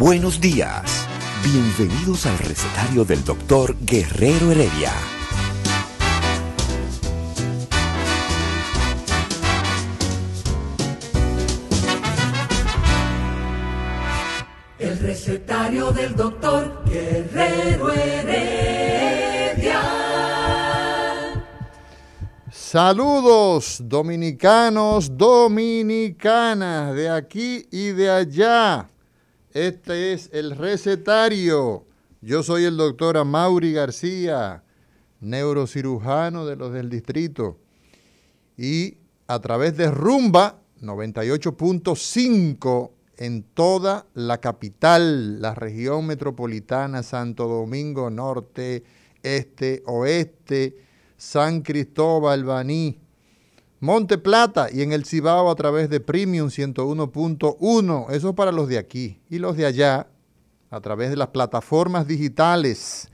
Buenos días. Bienvenidos al recetario del doctor Guerrero Heredia. El recetario del doctor Guerrero Heredia. Saludos dominicanos, dominicanas, de aquí y de allá. Este es el recetario. Yo soy el doctor Amaury García, neurocirujano de los del distrito. Y a través de Rumba 98.5 en toda la capital, la región metropolitana, Santo Domingo Norte, Este, Oeste, San Cristóbal, Baní, Monte Plata y en el Cibao a través de Premium 101.1. Eso para los de aquí. Y los de allá a través de las plataformas digitales.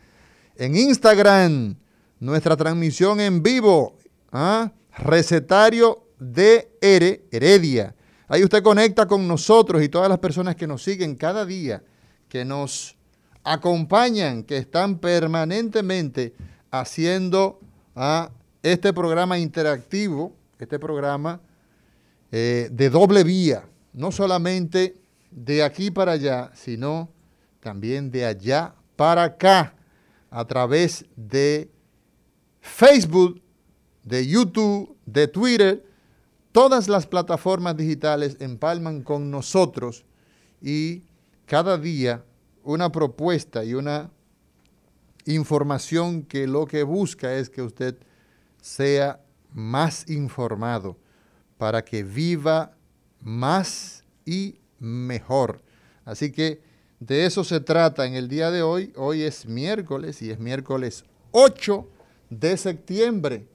En Instagram, nuestra transmisión en vivo. ¿ah? Recetario de Heredia. Ahí usted conecta con nosotros y todas las personas que nos siguen cada día, que nos acompañan, que están permanentemente haciendo ¿ah? este programa interactivo este programa eh, de doble vía, no solamente de aquí para allá, sino también de allá para acá, a través de Facebook, de YouTube, de Twitter, todas las plataformas digitales empalman con nosotros y cada día una propuesta y una información que lo que busca es que usted sea más informado, para que viva más y mejor. Así que de eso se trata en el día de hoy. Hoy es miércoles y es miércoles 8 de septiembre.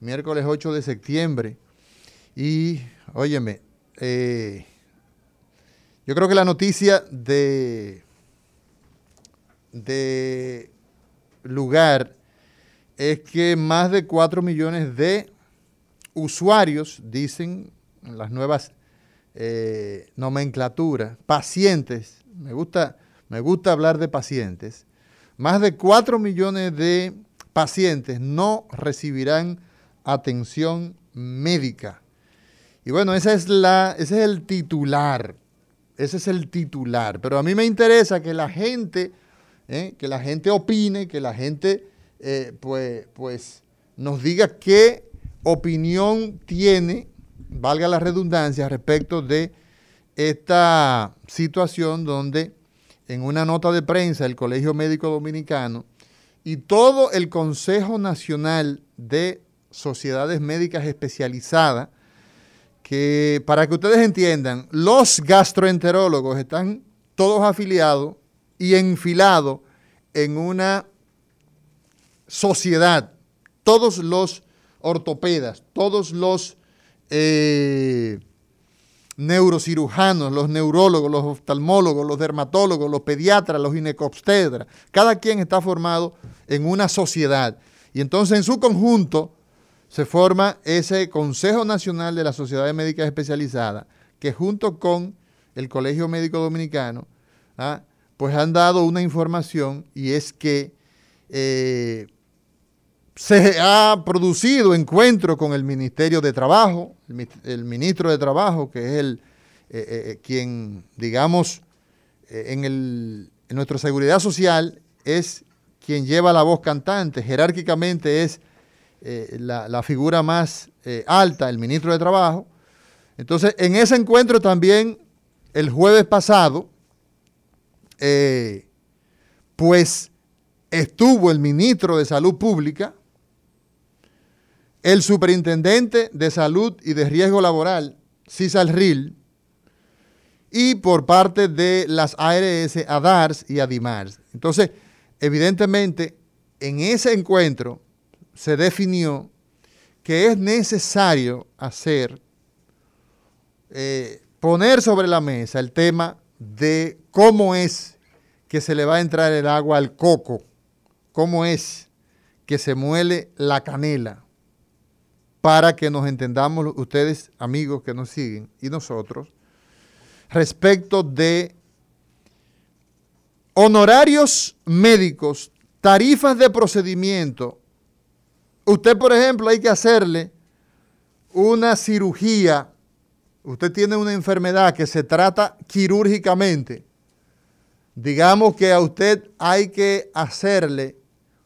Miércoles 8 de septiembre. Y, óyeme, eh, yo creo que la noticia de, de lugar es que más de 4 millones de usuarios, dicen las nuevas eh, nomenclaturas, pacientes, me gusta, me gusta hablar de pacientes, más de 4 millones de pacientes no recibirán atención médica. Y bueno, esa es la, ese es el titular, ese es el titular. Pero a mí me interesa que la gente, eh, que la gente opine, que la gente eh, pues, pues nos diga qué opinión tiene, valga la redundancia, respecto de esta situación donde en una nota de prensa el Colegio Médico Dominicano y todo el Consejo Nacional de Sociedades Médicas Especializadas, que para que ustedes entiendan, los gastroenterólogos están todos afiliados y enfilados en una sociedad, todos los ortopedas, todos los eh, neurocirujanos, los neurólogos, los oftalmólogos, los dermatólogos, los pediatras, los ginecobstetras, cada quien está formado en una sociedad. Y entonces en su conjunto se forma ese Consejo Nacional de las Sociedades Médicas Especializadas, que junto con el Colegio Médico Dominicano, ¿ah? pues han dado una información y es que eh, se ha producido encuentro con el Ministerio de Trabajo, el, ministro de Trabajo, que es el eh, eh, eh, quien, digamos, en, el, nuestra seguridad social es quien lleva la voz cantante, jerárquicamente es la, la, figura más alta, el ministro de Trabajo. Entonces, en ese encuentro también, el jueves pasado, pues estuvo el ministro de Salud Pública, el superintendente de salud y de riesgo laboral, CISALRIL, y por parte de las ARS, ADARS y ADIMARS. Entonces, evidentemente, en ese encuentro se definió que es necesario hacer, eh, poner sobre la mesa el tema de cómo es que se le va a entrar el agua al coco, cómo es que se muele la canela, para que nos entendamos ustedes, amigos que nos siguen, y nosotros, respecto de honorarios médicos, tarifas de procedimiento. Usted, por ejemplo, hay que hacerle una cirugía. Usted tiene una enfermedad que se trata quirúrgicamente. Digamos que a usted hay que hacerle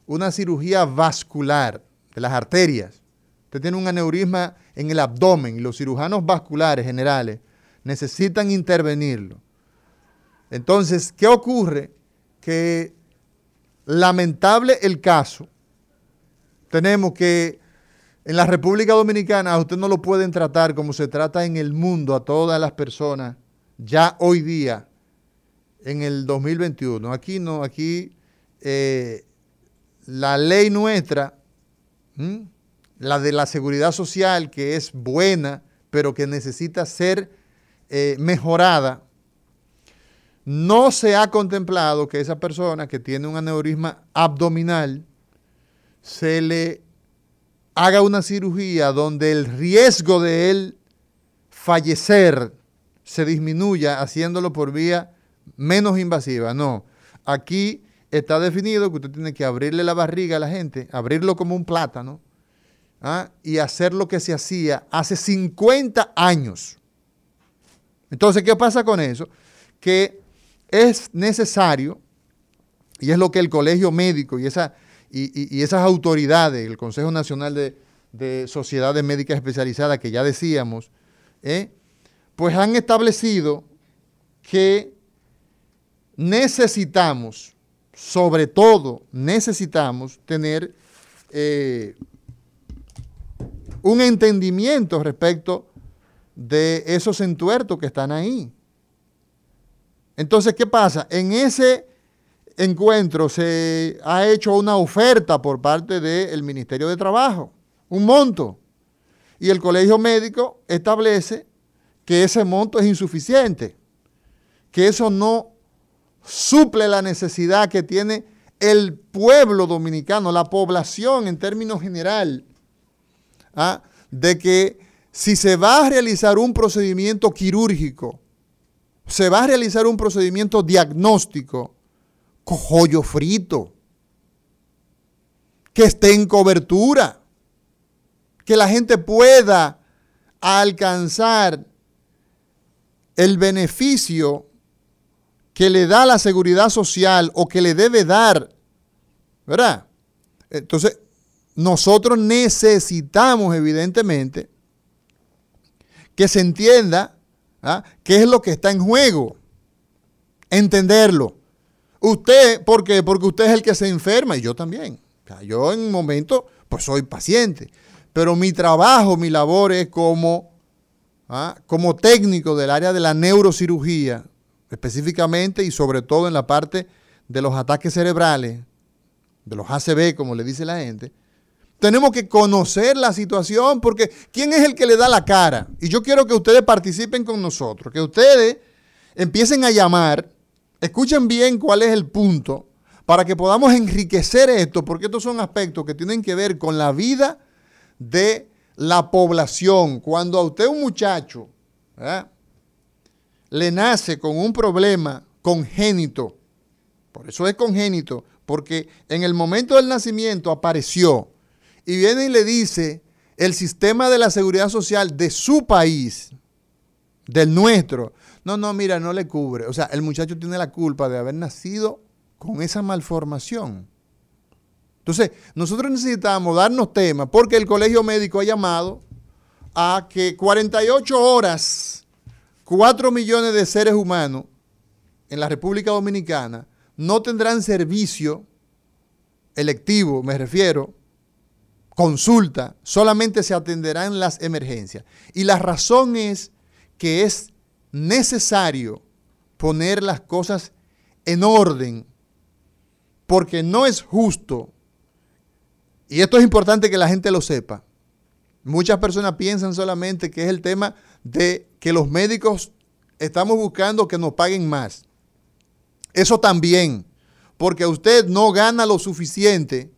una cirugía vascular de las arterias. Usted tiene un aneurisma en el abdomen y los cirujanos vasculares generales necesitan intervenirlo. Entonces, ¿qué ocurre? Que lamentable el caso, tenemos que en la República Dominicana usted no lo pueden tratar como se trata en el mundo a todas las personas ya hoy día, en el 2021. Aquí no, aquí eh, la ley nuestra, la de la seguridad social, que es buena, pero que necesita ser eh, mejorada, no se ha contemplado que esa persona que tiene un aneurisma abdominal se le haga una cirugía donde el riesgo de él fallecer se disminuya haciéndolo por vía menos invasiva. No, aquí está definido que usted tiene que abrirle la barriga a la gente, abrirlo como un plátano ¿ah? y hacer lo que se hacía hace 50 años. Entonces, ¿qué pasa con eso? Que es necesario, y es lo que el colegio médico y, esa, y, esas autoridades, el Consejo Nacional de, Sociedades Médicas Especializadas, que ya decíamos, ¿eh? pues han establecido que necesitamos, sobre todo necesitamos tener eh, un entendimiento respecto de esos entuertos que están ahí. Entonces, ¿qué pasa? En ese encuentro se ha hecho una oferta por parte del Ministerio de Trabajo, un monto, y el Colegio Médico establece que ese monto es insuficiente, que eso no suple la necesidad que tiene el pueblo dominicano, la población en términos general, ¿ah? de que si se va a realizar un procedimiento quirúrgico, se va a realizar un procedimiento diagnóstico, cojollo frito, que esté en cobertura, que la gente pueda alcanzar el beneficio que le da la seguridad social o que le debe dar, ¿verdad? Entonces, nosotros necesitamos, evidentemente, que se entienda ¿ah? qué es lo que está en juego. Entenderlo. Usted, ¿por qué? Porque usted es el que se enferma y yo también. yo en un momento, pues soy paciente. Pero mi trabajo, mi labor es como, ¿ah? como técnico del área de la neurocirugía, específicamente y sobre todo en la parte de los ataques cerebrales, de los ACV, como le dice la gente tenemos que conocer la situación porque ¿quién es el que le da la cara? Y yo quiero que ustedes participen con nosotros, que ustedes empiecen a llamar, escuchen bien cuál es el punto para que podamos enriquecer esto, porque estos son aspectos que tienen que ver con la vida de la población. Cuando a usted un muchacho le nace con un problema congénito, por eso es congénito, porque en el momento del nacimiento apareció y viene y le dice el sistema de la seguridad social de su país, del nuestro, no, no, mira, no le cubre. O sea, el muchacho tiene la culpa de haber nacido con esa malformación. Entonces, nosotros necesitamos darnos temas porque el colegio médico ha llamado a que 48 horas, 4 millones de seres humanos en la República Dominicana no tendrán servicio electivo, me refiero, consulta, solamente se atenderán las emergencias. Y la razón es que es necesario poner las cosas en orden, porque no es justo, y esto es importante que la gente lo sepa, muchas personas piensan solamente que es el tema de que los médicos estamos buscando que nos paguen más. Eso también, porque usted no gana lo suficiente,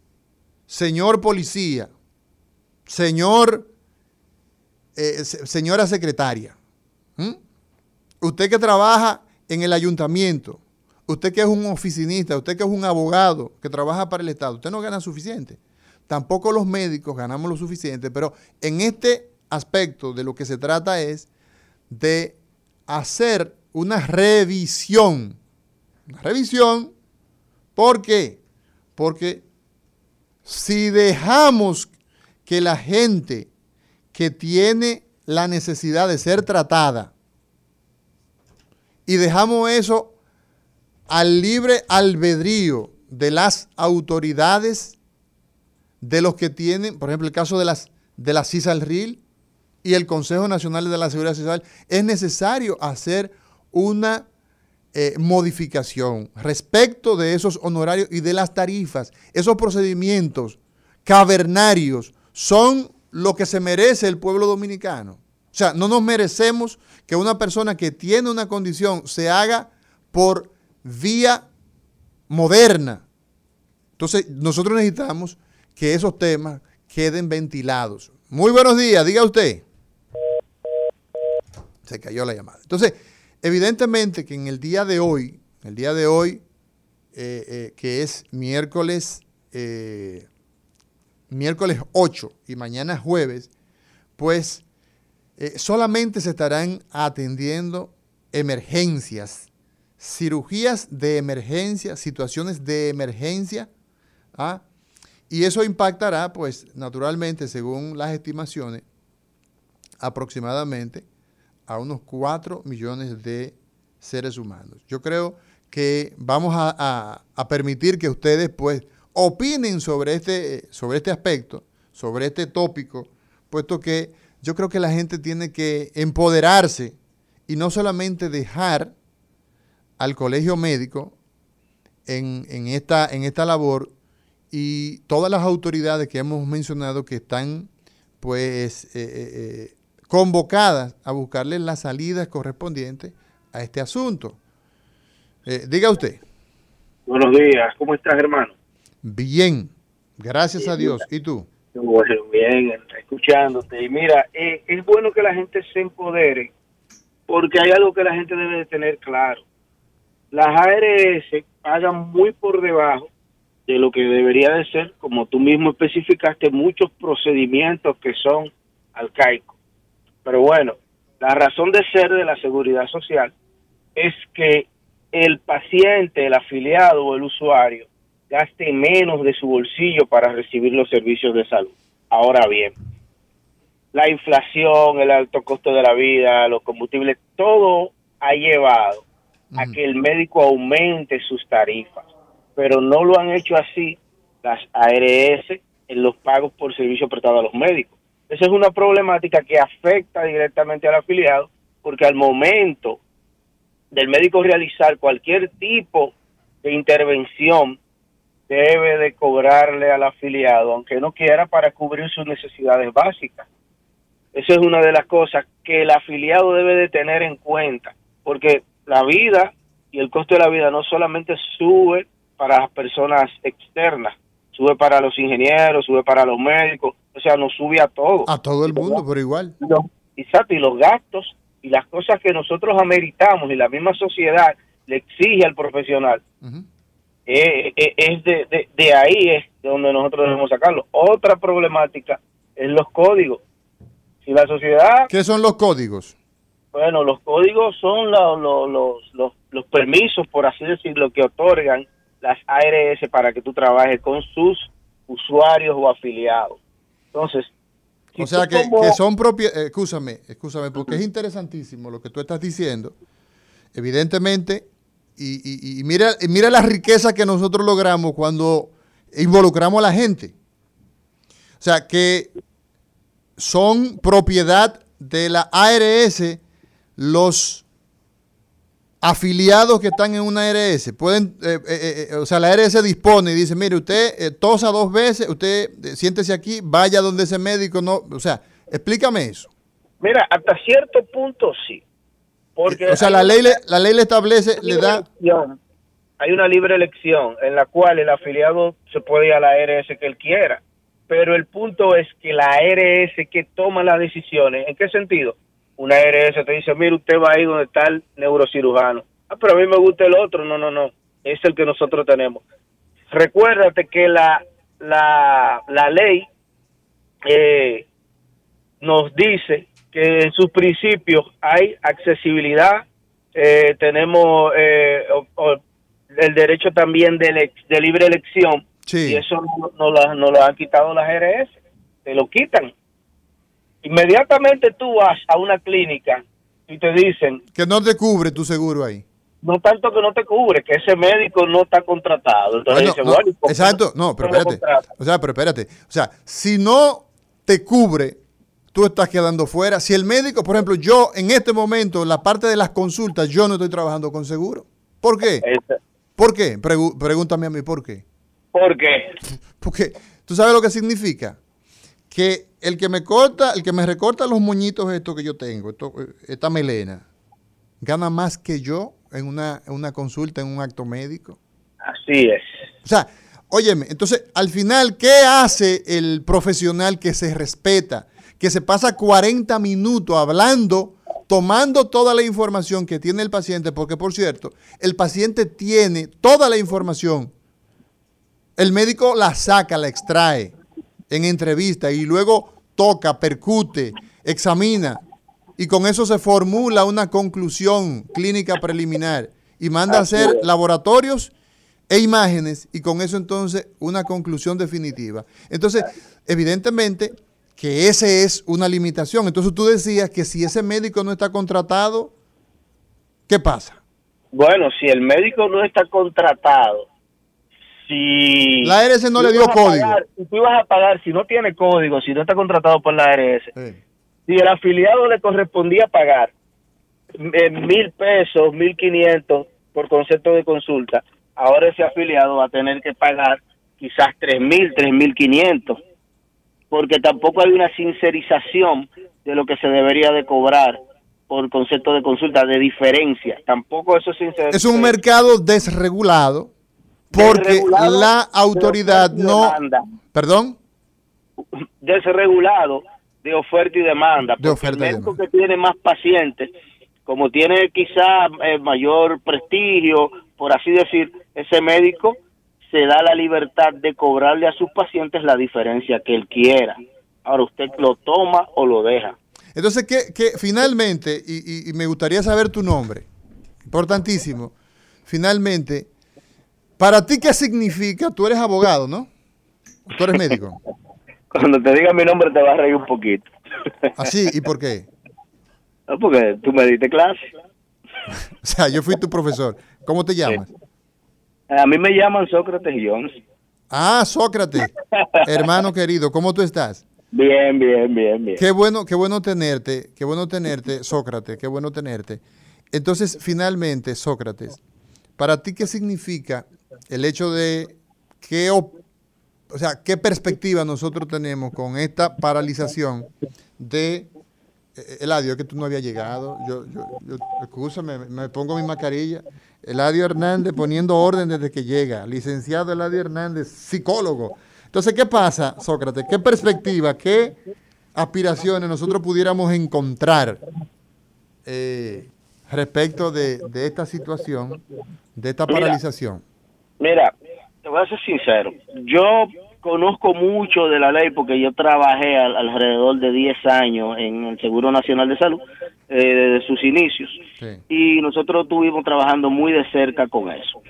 señor policía, señor, eh, señora secretaria. Usted que trabaja en el ayuntamiento, usted que es un oficinista, usted que es un abogado que trabaja para el Estado, usted no gana suficiente. Tampoco los médicos ganamos lo suficiente, pero en este aspecto de lo que se trata es de hacer una revisión. Una revisión, ¿por qué? Porque si dejamos que la gente que tiene la necesidad de ser tratada y dejamos eso al libre albedrío de las autoridades, de los que tienen, por ejemplo, el caso de las de la CISALRIL y el Consejo Nacional de la Seguridad Social, es necesario hacer una eh, modificación respecto de esos honorarios y de las tarifas. Esos procedimientos cavernarios son lo que se merece el pueblo dominicano. O sea, no nos merecemos que una persona que tiene una condición se haga por vía moderna. Entonces, nosotros necesitamos que esos temas queden ventilados. Muy buenos días, diga usted. Se cayó la llamada. Entonces, evidentemente que en el día de hoy, el día de hoy, eh, eh, que es miércoles, eh, miércoles 8 y mañana jueves, pues solamente se estarán atendiendo emergencias cirugías de emergencia, situaciones de emergencia, ¿ah? y eso impactará, pues naturalmente, según las estimaciones, aproximadamente a unos 4 millones de seres humanos. Yo creo que vamos a, permitir que ustedes pues opinen sobre este, sobre este aspecto, sobre este tópico, puesto que yo creo que la gente tiene que empoderarse y no solamente dejar al colegio médico en, esta, en esta labor y todas las autoridades que hemos mencionado que están pues eh, eh, eh, convocadas a buscarle las salidas correspondientes a este asunto. diga usted. Buenos días, ¿cómo estás hermano? Bien, gracias a Dios. ¿Y tú? Bueno, bien, escuchándote. Y mira, es bueno que la gente se empodere porque hay algo que la gente debe de tener claro las ARS pagan muy por debajo de lo que debería de ser, como tú mismo especificaste, muchos procedimientos que son arcaicos. Pero bueno, la razón de ser de la seguridad social es que el paciente, el afiliado o el usuario gaste menos de su bolsillo para recibir los servicios de salud. Ahora bien, la inflación, el alto costo de la vida, los combustibles, todo ha llevado a que el médico aumente sus tarifas, pero no lo han hecho así las ARS en los pagos por servicio prestado a los médicos. Esa es una problemática que afecta directamente al afiliado porque al momento del médico realizar cualquier tipo de intervención debe de cobrarle al afiliado, aunque no quiera, para cubrir sus necesidades básicas. Esa es una de las cosas que el afiliado debe de tener en cuenta, porque la vida y el costo de la vida no solamente sube para las personas externas, sube para los ingenieros, sube para los médicos, sea, nos sube a todos. A todo el mundo, pero igual. exacto, y los gastos y las cosas que nosotros ameritamos y la misma sociedad le exige al profesional, eh, eh, es de, de, de ahí es de donde nosotros debemos sacarlo. Otra problemática es los códigos. Si la sociedad... ¿Qué son los códigos? Bueno, los códigos son los, los, permisos, por así decirlo, que otorgan las ARS para que tú trabajes con sus usuarios o afiliados. Entonces, o sea que, son propios, eh, escúchame, escúchame, porque es interesantísimo lo que tú estás diciendo. Evidentemente, y, y, mira, mira la riqueza que nosotros logramos cuando involucramos a la gente. O sea, que son propiedad de la ARS los afiliados que están en una ARS. Pueden, eh, eh, eh, o sea, la ARS dispone y dice, mire, usted tosa dos veces, usted siéntese aquí, vaya donde ese médico no, o sea, explícame eso. Mira, hasta cierto punto sí. Porque o sea, la ley, le, la ley le establece, le da... hay una libre elección en la cual el afiliado se puede ir a la ARS que él quiera. Pero el punto es que la ARS que toma las decisiones, ¿en qué sentido? Una ARS te dice, mire, usted va ahí donde está el neurocirujano. Ah, pero a mí me gusta el otro. No, no, no. Es el que nosotros tenemos. Recuérdate que la, la, la ley eh, nos dice que en sus principios hay accesibilidad, eh, tenemos eh, el derecho también de, de libre elección, y eso no, no, lo han quitado las RS, te lo quitan. Inmediatamente tú vas a una clínica y te dicen... Que no te cubre tu seguro ahí. No tanto que no te cubre, que ese médico no está contratado. Entonces exacto, no, pero espérate. O sea, pero espérate. O sea, si no te cubre tú estás quedando fuera. Si el médico, por ejemplo, yo en este momento, la parte de las consultas, yo no estoy trabajando con seguro. ¿Por qué? ¿Por qué? pregúntame a mí, ¿por qué? ¿Por qué? Porque tú sabes lo que significa. Que el que me corta, el que me recorta los moñitos estos que yo tengo, esta melena, gana más que yo en una, en una consulta, en un acto médico. Así es. O sea, óyeme, entonces, al final, ¿qué hace el profesional que se respeta? que se pasa 40 minutos hablando, tomando toda la información que tiene el paciente, porque por cierto, el paciente tiene toda la información. El médico la saca, la extrae en entrevista y luego toca, percute, examina y con eso se formula una conclusión clínica preliminar y manda a hacer laboratorios e imágenes y con eso entonces una conclusión definitiva. Entonces, evidentemente, que esa es una limitación. Entonces tú decías que si ese médico no está contratado, ¿qué pasa? Bueno, si el médico no está contratado, si... La ARS no le dio código. si tú ibas a pagar, si no tiene código, si no está contratado por la ARS, si el afiliado le correspondía pagar eh, mil pesos, mil quinientos por concepto de consulta, ahora ese afiliado va a tener que pagar quizás tres mil, tres mil quinientos porque tampoco hay una sincerización de lo que se debería de cobrar por concepto de consulta, de diferencia. Tampoco eso es Es un mercado desregulado porque la autoridad no... ¿Perdón? Desregulado de oferta y demanda. De oferta el médico que tiene más pacientes, como tiene quizá eh, mayor prestigio, por así decir, ese médico se da la libertad de cobrarle a sus pacientes la diferencia que él quiera. Ahora usted lo toma o lo deja. Entonces, que, finalmente, y, me gustaría saber tu nombre, importantísimo, finalmente, para ti, ¿qué significa? Tú eres abogado, ¿no? Tú eres médico. Cuando te diga mi nombre te vas a reír un poquito. ¿Así? ¿Y por qué? porque tú me diste clase. o sea, yo fui tu profesor. ¿Cómo te llamas? A mí me llaman Sócrates Jones. Ah, Sócrates. Hermano querido, ¿cómo tú estás? Bien, bien, bien, bien. Qué bueno, qué bueno tenerte, qué bueno tenerte, Sócrates, qué bueno tenerte. Entonces, finalmente, Sócrates, ¿para ti qué significa el hecho de qué, o sea, qué perspectiva nosotros tenemos con esta paralización de eh, Eladio, que tú no habías llegado. Yo, yo, yo me pongo mi mascarilla. Eladio Hernández poniendo orden desde que llega. Licenciado Eladio Hernández, psicólogo. Entonces, ¿qué pasa, Sócrates? ¿Qué perspectiva, qué aspiraciones nosotros pudiéramos encontrar eh, respecto de, esta situación, de esta paralización? Mira, te voy a ser sincero. Yo conozco mucho de la ley porque yo trabajé alrededor de 10 años en el Seguro Nacional de Salud eh, desde sus inicios y nosotros estuvimos trabajando muy de cerca con eso.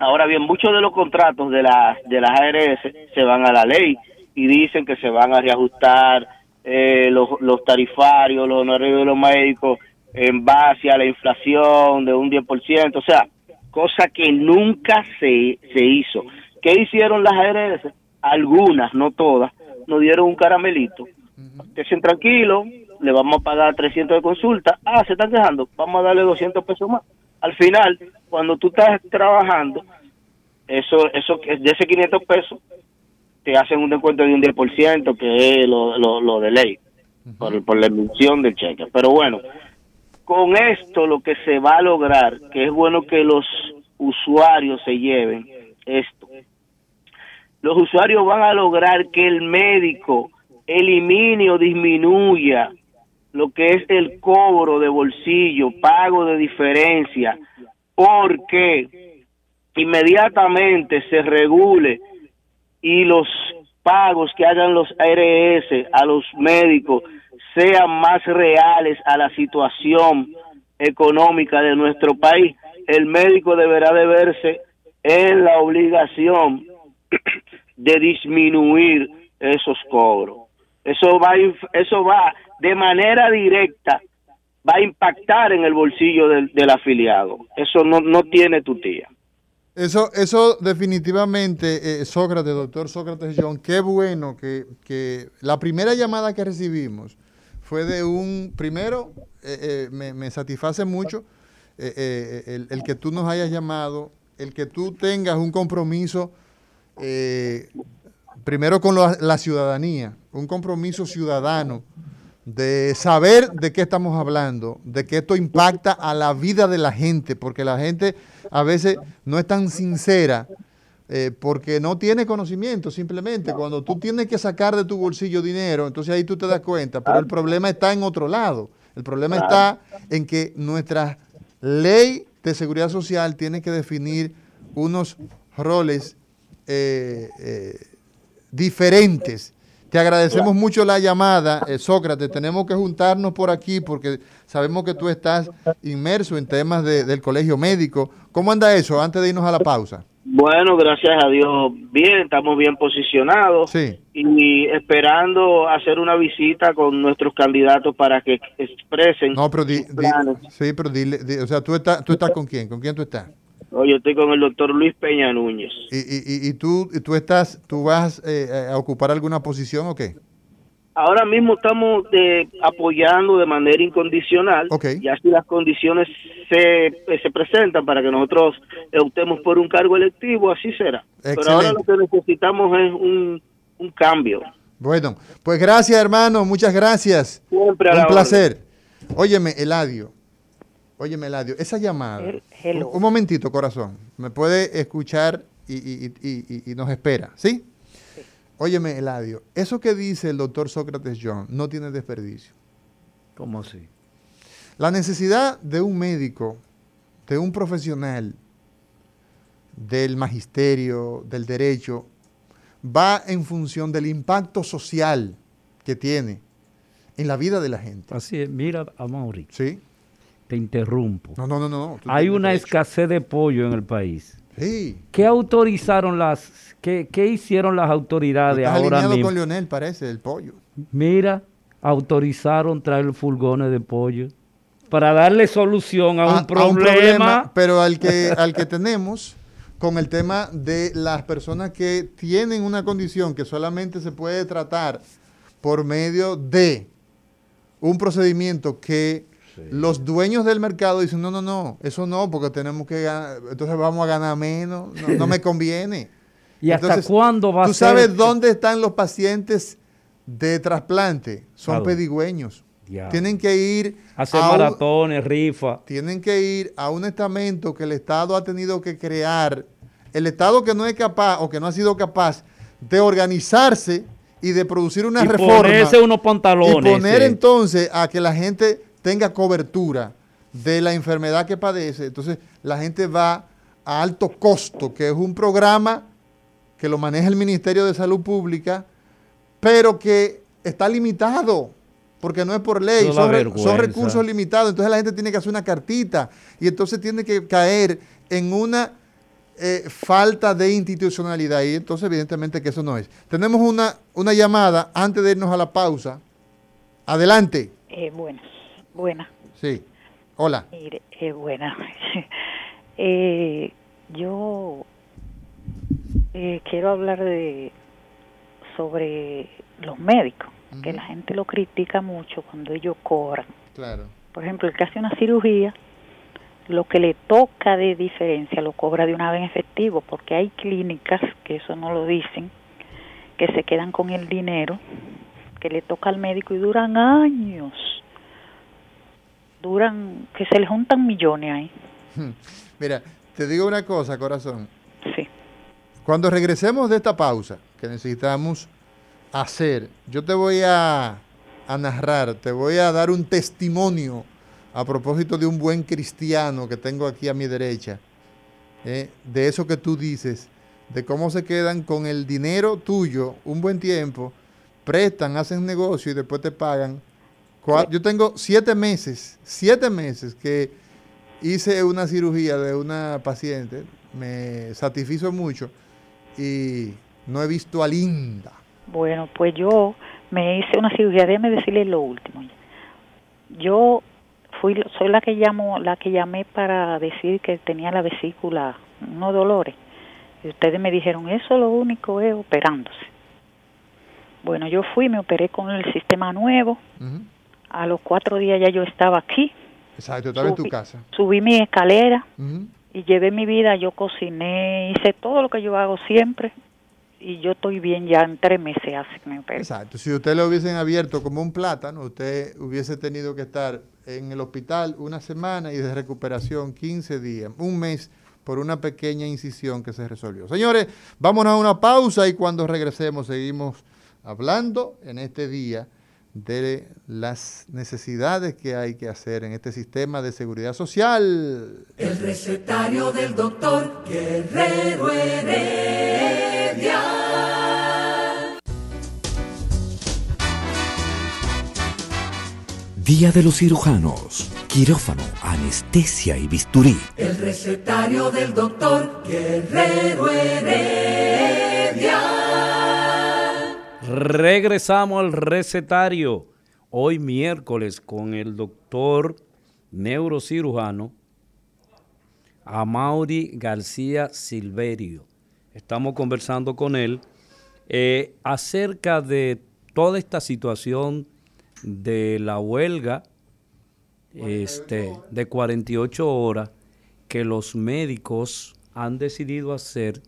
Ahora bien, muchos de los contratos de las de las ARS se van a la ley y dicen que se van a reajustar eh, los, los tarifarios, los honorarios de los médicos en base a la inflación de un 10%, o sea, cosa que nunca se, se hizo. ¿Qué hicieron las ARS? algunas, no todas, nos dieron un caramelito. Estén tranquilos, le vamos a pagar 300 de consulta. Ah, se están quejando, vamos a darle 200 pesos más. Al final, cuando tú estás trabajando, eso, eso de ese 500 pesos, te hacen un descuento de un 10%, que es lo, lo, lo de ley, por, por la emisión del cheque. Pero bueno, con esto lo que se va a lograr, que es bueno que los usuarios se lleven esto, los usuarios van a lograr que el médico elimine o disminuya lo que es el cobro de bolsillo, pago de diferencia, porque inmediatamente se regule y los pagos que hagan los ARS a los médicos sean más reales a la situación económica de nuestro país, el médico deberá de verse en la obligación de disminuir esos cobros. Eso va, eso va de manera directa, va a impactar en el bolsillo del, afiliado. Eso no, no tiene tu tía. Eso, eso definitivamente, eh, Sócrates, doctor Sócrates John, qué bueno que, que, la primera llamada que recibimos fue de un, primero, eh, eh, me, me, satisface mucho el, el, que tú nos hayas llamado, el que tú tengas un compromiso primero con la ciudadanía, un compromiso ciudadano de saber de qué estamos hablando, de que esto impacta a la vida de la gente, porque la gente a veces no es tan sincera eh, porque no tiene conocimiento, simplemente. Cuando tú tienes que sacar de tu bolsillo dinero, entonces ahí tú te das cuenta, pero el problema está en otro lado. El problema está en que nuestra ley de seguridad social tiene que definir unos roles eh, eh, diferentes. Te agradecemos mucho la llamada, eh, Sócrates. Tenemos que juntarnos por aquí porque sabemos que tú estás inmerso en temas del colegio médico. ¿Cómo anda eso antes de irnos a la pausa? Bueno, gracias a Dios, bien, estamos bien posicionados sí. y esperando hacer una visita con nuestros candidatos para que expresen. No, pero di, sí, pero dile, o sea, ¿tú estás, ¿tú estás con quién? ¿Con quién tú estás? Oye, estoy con el doctor Luis Peña Núñez. ¿Y, y, y tú, tú, estás, tú vas eh, a ocupar alguna posición o qué? Ahora mismo estamos eh, apoyando de manera incondicional. Okay. Y así las condiciones se, eh, se presentan para que nosotros optemos por un cargo electivo, así será. Pero ahora lo que necesitamos es un, un cambio. Bueno, pues gracias hermano, muchas gracias. Siempre un placer. Óyeme, Eladio, Oye, Meladio, esa llamada. Un, momentito, corazón. ¿Me puede escuchar y, nos espera? ¿Sí? Óyeme, Eladio, eso que dice el doctor Sócrates John no tiene desperdicio. ¿Cómo así? La necesidad de un médico, de un profesional del magisterio, del derecho, va en función del impacto social que tiene en la vida de la gente. Así es, mira a Mauri. Sí te interrumpo. No, no, no, no. Hay una escasez de pollo en el país. Sí. ¿Qué autorizaron las, qué, qué hicieron las autoridades Estás ahora mismo? con Leonel, parece, el pollo. Mira, autorizaron traer furgones de pollo para darle solución a, un, problema. a un, problema. Pero al que, al que tenemos con el tema de las personas que tienen una condición que solamente se puede tratar por medio de un procedimiento que los dueños del mercado dicen, no, no, no, eso no, porque tenemos que ganar, entonces vamos a ganar menos, no, me conviene. ¿Y hasta cuándo va a ser? ¿Tú sabes dónde están los pacientes de trasplante? Son pedigüeños. Tienen que ir a hacer maratones, rifa. Tienen que ir a un estamento que el Estado ha tenido que crear. El Estado que no es capaz o que no ha sido capaz de organizarse y de producir una y reforma. Ponerse unos pantalones. Y poner entonces a que la gente tenga cobertura de la enfermedad que padece, entonces la gente va a alto costo, que es un programa que lo maneja el Ministerio de Salud Pública, pero que está limitado, porque no es por ley, son, recursos limitados, entonces la gente tiene que hacer una cartita y entonces tiene que caer en una eh, falta de institucionalidad y entonces evidentemente que eso no es. Tenemos una, una llamada antes de irnos a la pausa. Adelante. Eh, bueno. Buena. Sí. Hola. Mire, eh, buena. eh, yo eh, quiero hablar de sobre los médicos, que la gente lo critica mucho cuando ellos cobran. Claro. Por ejemplo, el que hace una cirugía, lo que le toca de diferencia lo cobra de una vez en efectivo, porque hay clínicas, que eso no lo dicen, que se quedan con el dinero que le toca al médico y duran años. Duran, que se le juntan millones ahí. Mira, te digo una cosa, corazón. Sí. Cuando regresemos de esta pausa que necesitamos hacer, yo te voy a, a narrar, te voy a dar un testimonio a propósito de un buen cristiano que tengo aquí a mi derecha, eh, de eso que tú dices, de cómo se quedan con el dinero tuyo un buen tiempo, prestan, hacen negocio y después te pagan. Yo tengo siete meses, siete meses que hice una cirugía de una paciente, me satisfizo mucho y no he visto a Linda. Bueno, pues yo me hice una cirugía, déjeme decirle lo último. Yo fui soy la que llamo la que llamé para decir que tenía la vesícula no dolores. Y ustedes me dijeron eso lo único es operándose bueno yo fui me operé con el sistema nuevo a los cuatro días ya yo estaba aquí exacto estaba en tu casa subí mi escalera y llevé mi vida yo cociné hice todo lo que yo hago siempre y yo estoy bien ya en tres meses me operé. Exacto, si usted lo hubiesen abierto como un plátano, usted hubiese tenido que estar en el hospital una semana y de recuperación 15 días, un mes por una pequeña incisión que se resolvió. Señores, vámonos a una pausa y cuando regresemos seguimos hablando en este día de las necesidades que hay que hacer en este sistema de seguridad social. El recetario del doctor Guerrero Heredia. Día de los cirujanos, quirófano, anestesia y bisturí. El recetario del doctor Guerrero Heredia. Regresamos al recetario. Hoy miércoles con el doctor neurocirujano Amaury García Silverio. Estamos conversando con él eh, acerca de toda esta situación de la huelga este, de 48 horas que los médicos han decidido hacer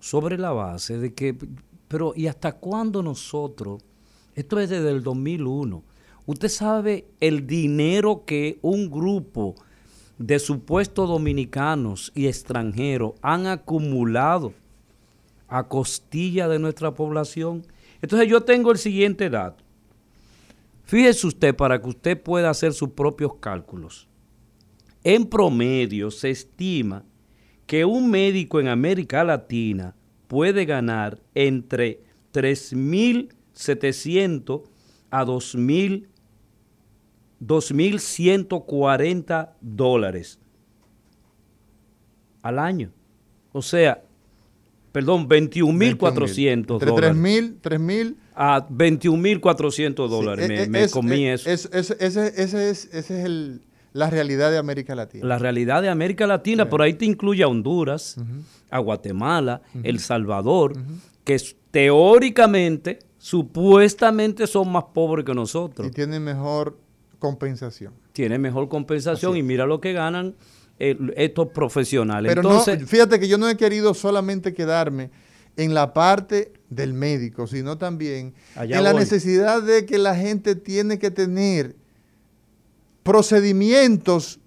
sobre la base de que, pero ¿y hasta cuándo nosotros? Esto es desde el 2001. Usted sabe el dinero que un grupo de supuestos dominicanos y extranjeros han acumulado a costilla de nuestra población. Entonces yo tengo el siguiente dato. Fíjese usted para que usted pueda hacer sus propios cálculos. En promedio se estima que un médico en América Latina puede ganar entre 3.700 a 2.000 2.140 dólares al año. O sea, perdón, 21.400 dólares. Entre 3.000, 3.000. A 21.400 dólares. me, me comí eso. Es, ese, ese es, ese es la realidad de América Latina. La realidad de América Latina, por ahí te incluye a Honduras, a Guatemala, El Salvador, que teóricamente, supuestamente son más pobres que nosotros. Y tienen mejor compensación. Tiene mejor compensación y mira lo que ganan eh, estos profesionales. Pero Entonces, no, fíjate que yo no he querido solamente quedarme en la parte del médico, sino también en la necesidad de que la gente tiene que tener procedimientos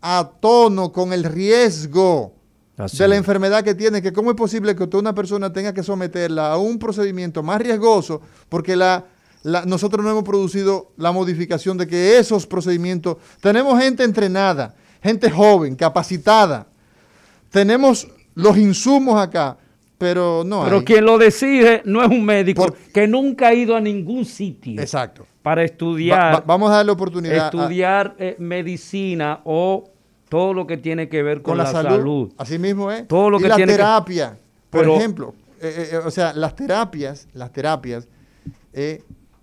a tono con el riesgo de la enfermedad que tiene, que cómo es posible que una persona tenga que someterla a un procedimiento más riesgoso porque la nosotros no hemos producido la modificación de que esos procedimientos, tenemos gente entrenada, gente joven, capacitada, tenemos los insumos acá, pero no Pero quien lo decide no es un médico que nunca ha ido a ningún sitio. Exacto. Para estudiar. vamos a darle oportunidad. Estudiar eh, medicina o todo lo que tiene que ver con, la, salud. Así mismo es. Todo lo y que la tiene terapia, por ejemplo. Eh, eh, o sea, las terapias, las terapias,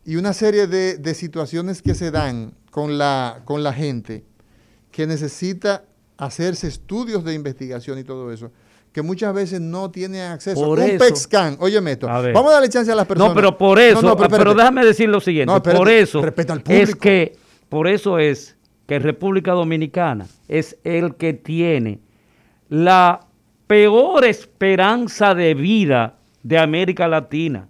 y una serie de, situaciones que se dan con la, con la gente que necesita hacerse estudios de investigación y todo eso, que muchas veces no tienen acceso. Por un scan, óyeme esto. A. Vamos a darle chance a las personas. No, pero por eso, No, no, pero, espérate. déjame decir lo siguiente, No, espérate, por eso al es que por eso es que República Dominicana es el que tiene la peor esperanza de vida de América Latina.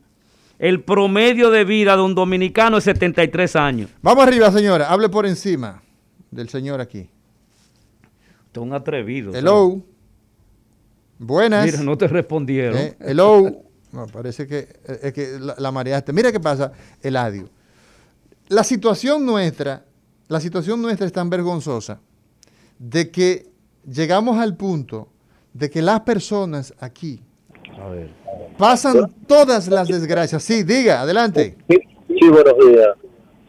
El promedio de vida de un dominicano es 73 años. Vamos arriba, señora. Hable por encima del señor aquí. Usted es un atrevido. Hello. Buenas. Mira, no te respondieron. Eh, hello. No, parece que eh, es que la, la mareaste. Mira qué pasa, Eladio. La situación nuestra, la situación nuestra es tan vergonzosa de que llegamos al punto de que las personas aquí A ver. pasan todas las desgracias. Sí, diga, adelante. Sí, sí, buenos días.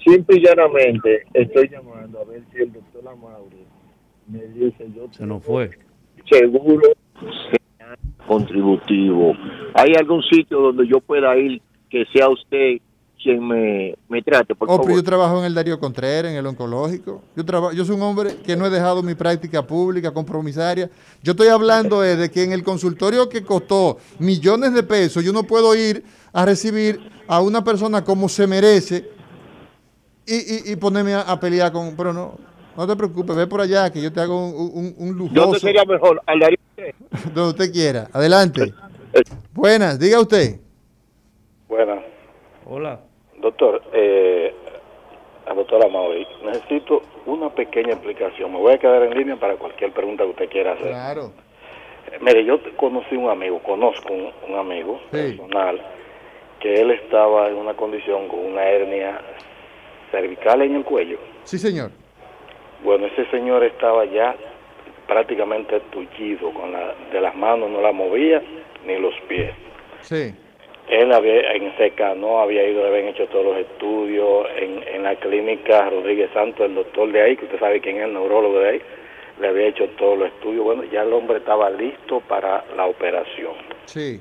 Simple y llanamente estoy llamando a ver si el doctor Amauri me dice yo Se nos fue. seguro contributivo. ¿Hay algún sitio donde yo pueda ir que sea usted quien me, me trate, por Oh, pero yo trabajo en el Darío Contreras, en el oncológico. Yo, traba- yo soy un hombre que no he dejado mi práctica pública compromisaria. Yo estoy hablando eh, de que en el consultorio que costó millones de pesos, yo no puedo ir a recibir a una persona como se merece y, y- y ponerme a, a pelear con... Pero no, no te preocupes, ve por allá que yo te hago un, un, un ¿Dónde lujoso sería mejor? Donde usted quiera. Adelante. Buenas, diga usted. Buenas. Hola. Doctor, eh, a doctora Mauri, necesito una pequeña explicación. Me voy a quedar en línea para cualquier pregunta que usted quiera hacer. Claro. Eh, Mire, yo conocí un amigo, conozco un, un amigo Sí. personal, que él estaba en una condición con una hernia cervical en el cuello. Sí, señor. Bueno, ese señor estaba ya prácticamente tullido, con la, de las manos no la movía ni los pies. Sí. Él había, en seca no había ido, le habían hecho todos los estudios en, en la clínica Rodríguez Santos, el doctor de ahí, que usted sabe quién es el neurólogo de ahí, le había hecho todos los estudios. Bueno, ya el hombre estaba listo para la operación. Sí.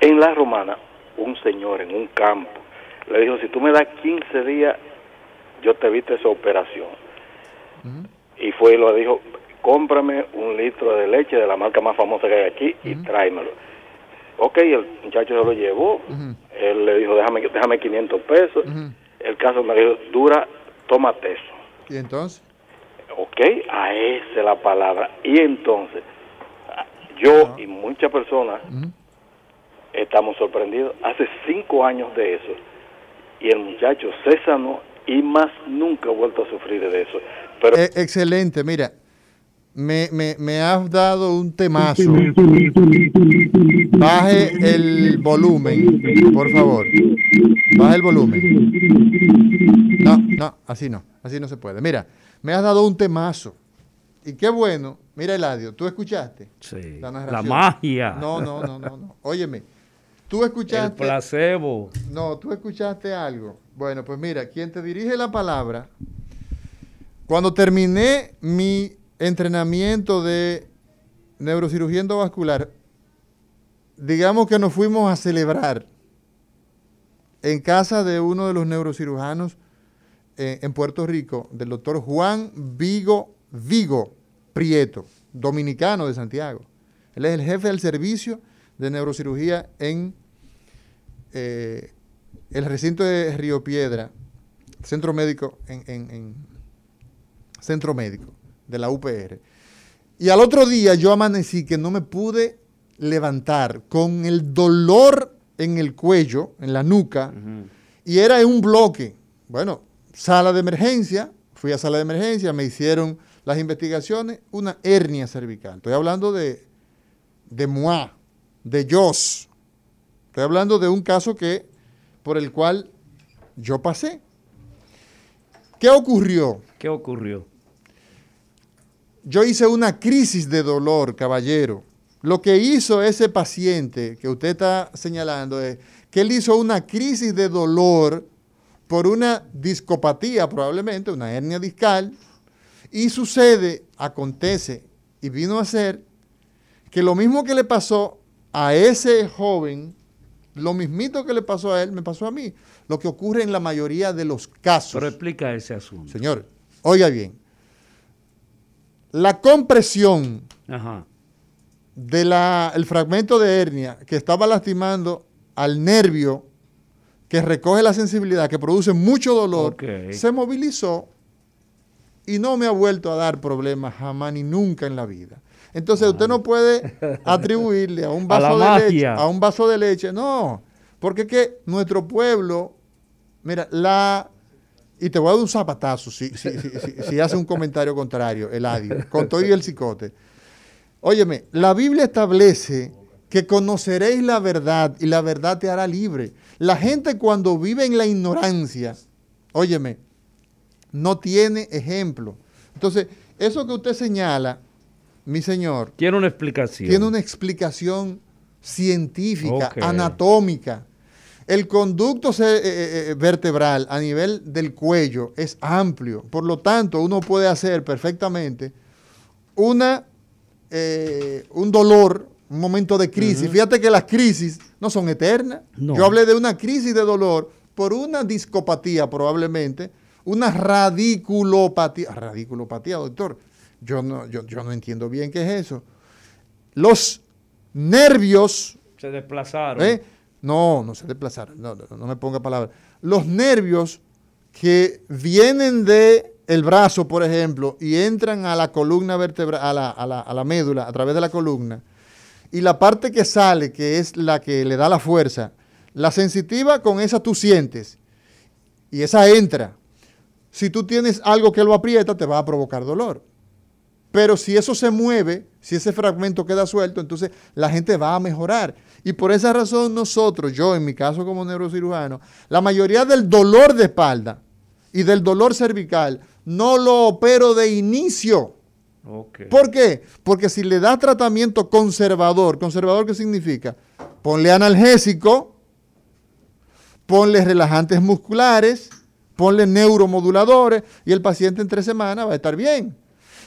En la romana, un señor en un campo le dijo, si tú me das 15 días, yo te evito esa operación. Y fue y lo dijo, cómprame un litro de leche de la marca más famosa que hay aquí y tráemelo. Ok, el muchacho se lo llevó, él le dijo, déjame, déjame 500 pesos. El caso me dijo, dura, tómate eso. ¿Y entonces? Ok, a esa es la palabra. Y entonces, yo y muchas personas estamos sorprendidos. Hace cinco años de eso. Y el muchacho se sanó y más nunca ha vuelto a sufrir de eso. Pero Eh, excelente, mira, me, me, me has dado un temazo. Baje el volumen, por favor. Baje el volumen. No, no, así no, así no se puede. Mira, me has dado un temazo. Y qué bueno, mira Eladio, ¿tú escuchaste? Sí. La La, magia. No, no, no, no, no. Óyeme, tú El escuchaste... placebo. No, tú escuchaste algo. Bueno, pues mira, quien te dirige la palabra, cuando terminé mi entrenamiento de neurocirugía endovascular, digamos que nos fuimos a celebrar en casa de uno de los neurocirujanos eh, en Puerto Rico, del doctor Juan Vigo Vigo Prieto, dominicano de Santiago. Él es el jefe del servicio de neurocirugía en eh, el recinto de Río Piedra, centro médico en, en- en- centro médico de la UPR. Y al otro día yo amanecí que no me pude levantar con el dolor en el cuello, en la nuca, y era en un bloque. Bueno, sala de emergencia, fui a sala de emergencia, me hicieron las investigaciones, una hernia cervical. Estoy hablando de, de moi, de Jos. Estoy hablando de un caso que, por el cual yo pasé. ¿Qué ocurrió? ¿Qué ocurrió? Yo hice una crisis de dolor, caballero. Lo que hizo ese paciente que usted está señalando es que él hizo una crisis de dolor por una discopatía, probablemente, una hernia discal, y sucede, acontece, y vino a ser que lo mismo que le pasó a ese joven, lo mismito que le pasó a él, me pasó a mí. Lo que ocurre en la mayoría de los casos. Pero explica ese asunto. Señor, oiga bien. La compresión del fragmento de hernia que estaba lastimando al nervio que recoge la sensibilidad, que produce mucho dolor, se movilizó y no me ha vuelto a dar problemas jamás ni nunca en la vida. Entonces usted no puede atribuirle a un vaso de leche, a un vaso de leche, no, porque es que nuestro pueblo, mira, la y te voy a dar un zapatazo si, si, hace un comentario contrario, el adio, con todo y el cicote. Óyeme, la Biblia establece que conoceréis la verdad y la verdad te hará libre. La gente cuando vive en la ignorancia, óyeme, no tiene ejemplo. Entonces, eso que usted señala, mi señor. Tiene una explicación. Tiene una explicación científica, anatómica. El conducto eh, eh, eh, vertebral a nivel del cuello es amplio, por lo tanto uno puede hacer perfectamente una, un dolor, un momento de crisis. Fíjate que las crisis no son eternas. Yo hablé de una crisis de dolor por una discopatía probablemente, una radiculopatía. Radiculopatía, doctor. Yo no, yo, yo no entiendo bien qué es eso. Los nervios... Se desplazaron. No, no se desplazaron, no, no, me ponga palabras. Los nervios que vienen de el brazo, por ejemplo, y entran a la columna vertebral, a la, a, la, a la, médula, a través de la columna, y la parte que sale, que es la que le da la fuerza, la sensitiva con esa tú sientes, y esa entra. Si tú tienes algo que lo aprieta, te va a provocar dolor. Pero si eso se mueve, si ese fragmento queda suelto, entonces la gente va a mejorar. Y por esa razón nosotros, yo en mi caso como neurocirujano, la mayoría del dolor de espalda y del dolor cervical no lo opero de inicio. ¿Por qué? Porque si le da tratamiento conservador, ¿conservador qué significa? Ponle analgésico, ponle relajantes musculares, ponle neuromoduladores y el paciente en tres semanas va a estar bien.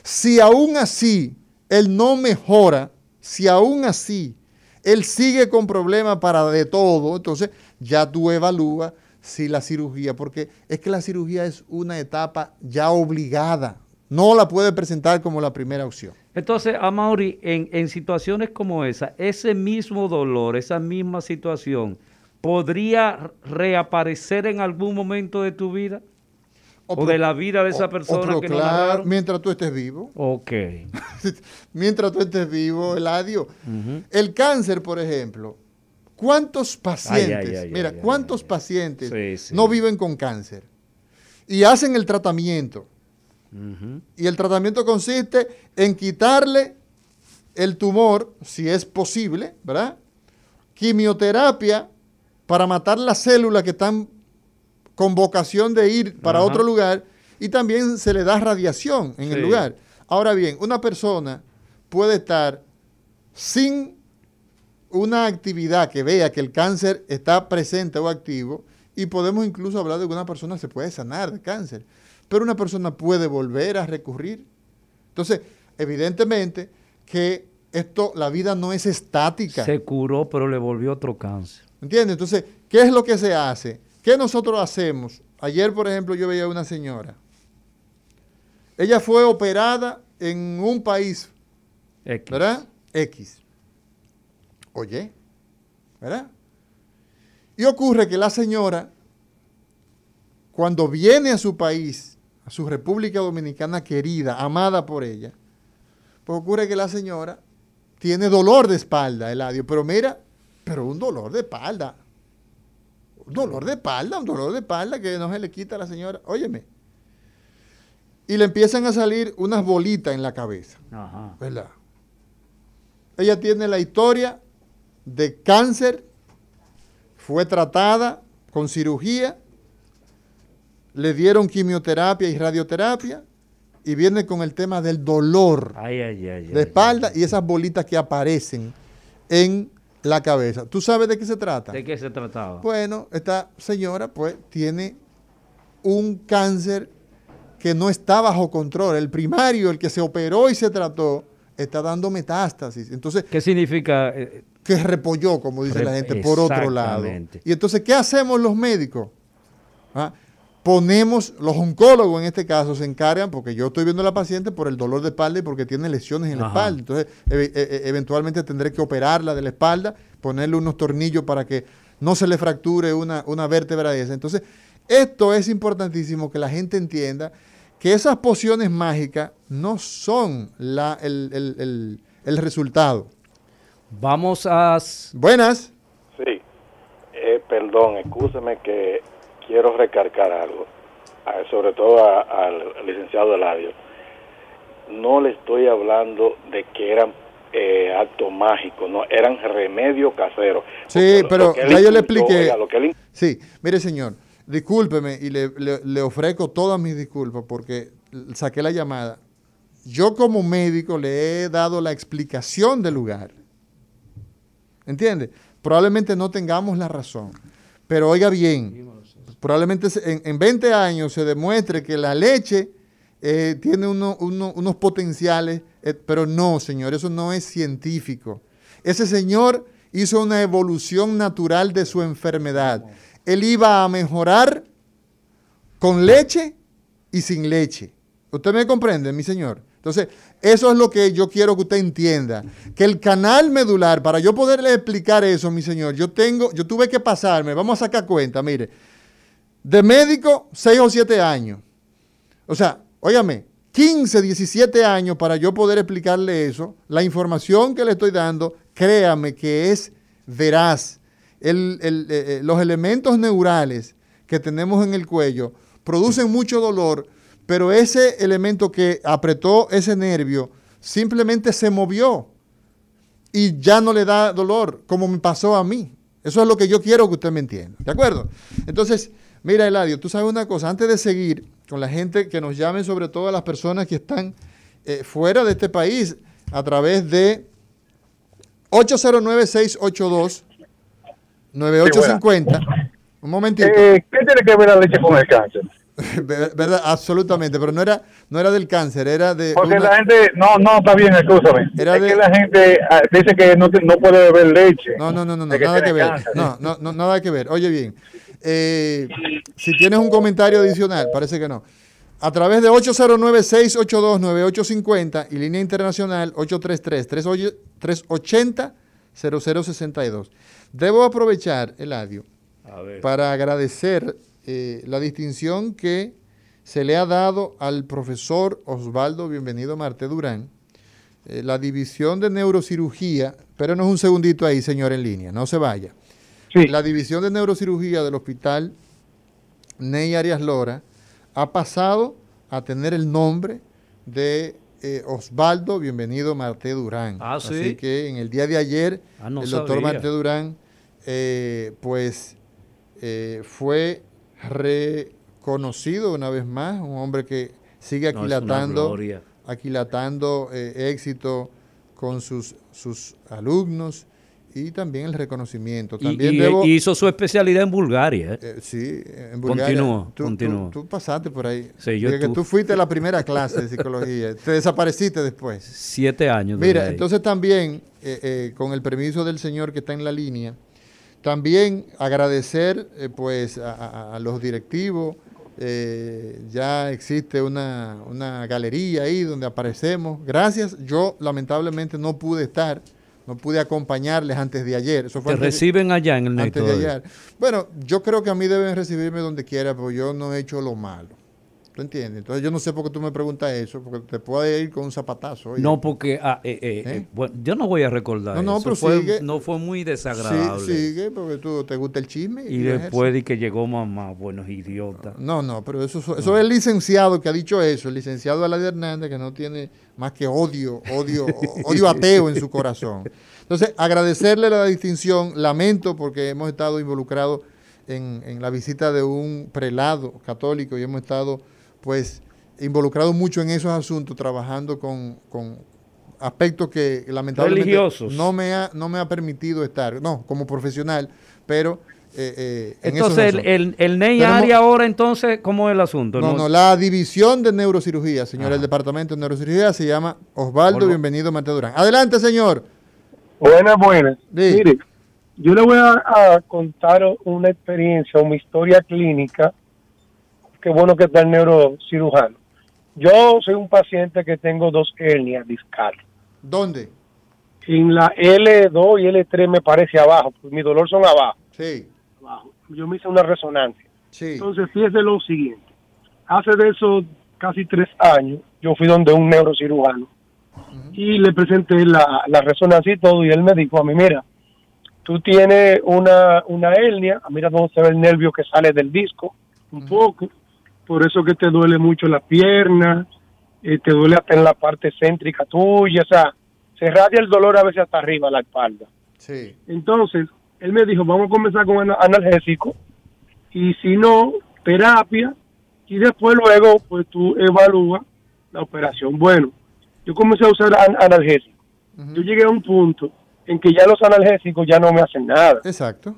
Si aún así él no mejora, si aún así él sigue con problemas para de todo, entonces ya tú evalúas si la cirugía, porque es que la cirugía es una etapa ya obligada, no la puede presentar como la primera opción. Entonces, Amaury, en, en situaciones como esa, ese mismo dolor, esa misma situación, ¿podría reaparecer en algún momento de tu vida? O, de la vida de esa persona que claro, mientras tú estés vivo. Ok. mientras tú estés vivo, Eladio. El cáncer, por ejemplo, ¿cuántos pacientes, mira, cuántos pacientes no viven con cáncer? Y hacen el tratamiento. Y el tratamiento consiste en quitarle el tumor, si es posible, ¿verdad? Quimioterapia para matar las células que están con vocación de ir para otro lugar y también se le da radiación en el lugar. Ahora bien, una persona puede estar sin una actividad que vea que el cáncer está presente o activo y podemos incluso hablar de que una persona se puede sanar de cáncer, pero una persona puede volver a recurrir. Entonces, evidentemente que esto, la vida no es estática. Se curó, pero le volvió otro cáncer. ¿Entiendes? Entonces, ¿qué es lo que se hace? ¿Qué nosotros hacemos? Ayer, por ejemplo, yo veía a una señora. Ella fue operada en un país, ¿verdad? X. Oye, ¿verdad? Y ocurre que la señora, cuando viene a su país, a su República Dominicana querida, amada por ella, pues ocurre que la señora tiene dolor de espalda, Eladio, pero mira, pero un dolor de espalda un dolor de espalda, un dolor de espalda que no se le quita a la señora. Óyeme. Y le empiezan a salir unas bolitas en la cabeza. Ajá. ¿Verdad? Ella tiene la historia de cáncer, fue tratada con cirugía, le dieron quimioterapia y radioterapia y viene con el tema del dolor de espalda y esas bolitas que aparecen en la cabeza. ¿Tú sabes de qué se trata? ¿De qué se trataba? Bueno, esta señora pues tiene un cáncer que no está bajo control. El primario, el que se operó y se trató, está dando metástasis. Entonces, ¿qué significa? Eh, que repolló, como dice la gente, por otro lado. Y entonces, ¿qué hacemos los médicos? ¿Ah? Ponemos, los oncólogos en este caso se encargan, porque yo estoy viendo a la paciente por el dolor de espalda y porque tiene lesiones en la espalda. Entonces, e- e- eventualmente tendré que operarla de la espalda, ponerle unos tornillos para que no se le fracture una, una vértebra de esa. Entonces, esto es importantísimo que la gente entienda que esas pociones mágicas no son la, el, el- el- el resultado. Vamos a... Buenas. Sí, eh, perdón, escúcheme que quiero recargar algo, a- sobre todo a- al licenciado Eladio. No le estoy hablando de que eran eh, actos mágicos, no, eran remedios caseros. Sí, pero ya yo le expliqué. oiga, lo que él Sí, mire señor, discúlpeme y le, le- le ofrezco todas mis disculpas porque saqué la llamada. Yo como médico le he dado la explicación del lugar. ¿Entiende? Probablemente no tengamos la razón, pero oiga bien, probablemente en, en 20 años se demuestre que la leche eh, tiene uno- uno- unos potenciales, eh, pero no, señor, eso no es científico. Ese señor hizo una evolución natural de su enfermedad. Él iba a mejorar con leche y sin leche. ¿Usted me comprende, mi señor? Entonces, eso es lo que yo quiero que usted entienda. Que el canal medular, para yo poderle explicar eso, mi señor, yo tengo, yo tuve que pasarme, vamos a sacar cuenta, mire, de médico, 6 o 7 años. O sea, óigame, 15, 17 años para yo poder explicarle eso. La información que le estoy dando, créame que es veraz. Eh, eh, los elementos neurales que tenemos en el cuello producen mucho dolor, pero ese elemento que apretó ese nervio simplemente se movió y ya no le da dolor, como me pasó a mí. Eso es lo que yo quiero que usted me entienda. ¿De acuerdo? Entonces, mira, Eladio, tú sabes una cosa, antes de seguir con la gente que nos llamen, sobre todo a las personas que están eh, fuera de este país, a través de 809-682-9850. Un momentito. Eh, ¿Qué tiene que ver la leche con el cáncer? Ver- ¿Verdad? Absolutamente, pero no era, no era del cáncer, era de... Porque una- la gente, no, no, está bien, escúchame. Era es de- que la gente ah, dice que no, no puede beber leche. No, no, no, no, que nada que ver. cáncer. No, no, no, nada que ver. Oye bien, eh, si tienes un comentario adicional, parece que no. A través de 809-682-9850 y línea internacional 833-380-0062. Debo aprovechar, Eladio, A ver. para agradecer eh, la distinción que se le ha dado al profesor Osvaldo Bienvenido Marte Durán, eh, la división de neurocirugía, pero no es un segundito ahí, señor, en línea, no se vaya. Sí. La división de neurocirugía del hospital Ney Arias Lora ha pasado a tener el nombre de eh, Osvaldo Bienvenido Marte Durán. Ah, ¿sí? Así que en el día de ayer, Ah, no el doctor sabía. Marte Durán, eh, pues eh, fue reconocido una vez más, un hombre que sigue aquilatando, aquilatando éxito con sus, sus alumnos y también el reconocimiento. También y- debo, y hizo su especialidad en Bulgaria. ¿eh? eh, sí, en Bulgaria. Continúa, tú, continúa. Tú, tú pasaste por ahí. Sí, yo estuve. tú fuiste a la primera clase de psicología. Te desapareciste después. Siete años. Mira, entonces también, eh, eh, con el permiso del señor que está en la línea, también agradecer eh, pues a, a- a los directivos. eh, ya existe una, una galería ahí donde aparecemos. Gracias. Yo lamentablemente no pude estar, no pude acompañarles antes de ayer. Eso fue Te antes de- reciben allá en el antes de ayer. Bueno, yo creo que a mí deben recibirme donde quiera, porque yo no he hecho lo malo. ¿Tú entiendes? Entonces yo no sé por qué tú me preguntas eso, porque te puede ir con un zapatazo. oye. No, porque ah, eh, eh, ¿Eh? eh, bueno, yo no voy a recordar. No, no, eso. pero fue, sigue. No fue muy Sí, desagradable. sigue, porque tú te gusta el chisme. Y después de que llegó mamá, buenos idiotas. No, no, pero eso, eso es el licenciado que ha dicho eso, el licenciado Alain Hernández, que no tiene más que odio, odio, odio ateo en su corazón. Entonces, agradecerle la distinción, lamento porque hemos estado involucrados en, en la visita de un prelado católico y hemos estado, pues, involucrados mucho en esos asuntos, trabajando con, con aspectos que lamentablemente Religiosos. no me ha no me ha permitido estar, no, como profesional, pero eh, eh, en esos Entonces, el, asuntos. el, el NEI Tenemos- área ahora, entonces, ¿cómo es el asunto? No, no, la división de neurocirugía, señor, Ajá. el departamento de neurocirugía se llama Osvaldo. Bienvenido Marte Durán. Adelante, señor. Buenas, buenas. Sí. Mire, yo le voy a, a contar una experiencia, una historia clínica qué bueno que está el neurocirujano. Yo soy un paciente que tengo dos hernias discales. ¿Dónde? En la L2 y L3 me parece abajo, pues mi dolor son abajo. Sí. abajo. Yo me hice una resonancia. Sí. Entonces, fíjese lo siguiente. Hace de eso casi tres años, yo fui donde un neurocirujano y le presenté la, la resonancia y todo, y él me dijo a mí, mira, tú tienes una, una hernia, mira dónde se ve el nervio que sale del disco, un poco, por eso que te duele mucho la pierna, eh, te duele hasta en la parte céntrica tuya, o sea, se radia el dolor a veces hasta arriba, la espalda. Sí. Entonces, él me dijo, vamos a comenzar con ana- analgésico y si no, terapia y después luego, pues tú evalúas la operación. Bueno, yo comencé a usar an- analgésicos. Yo llegué a un punto en que ya los analgésicos ya no me hacen nada. Exacto.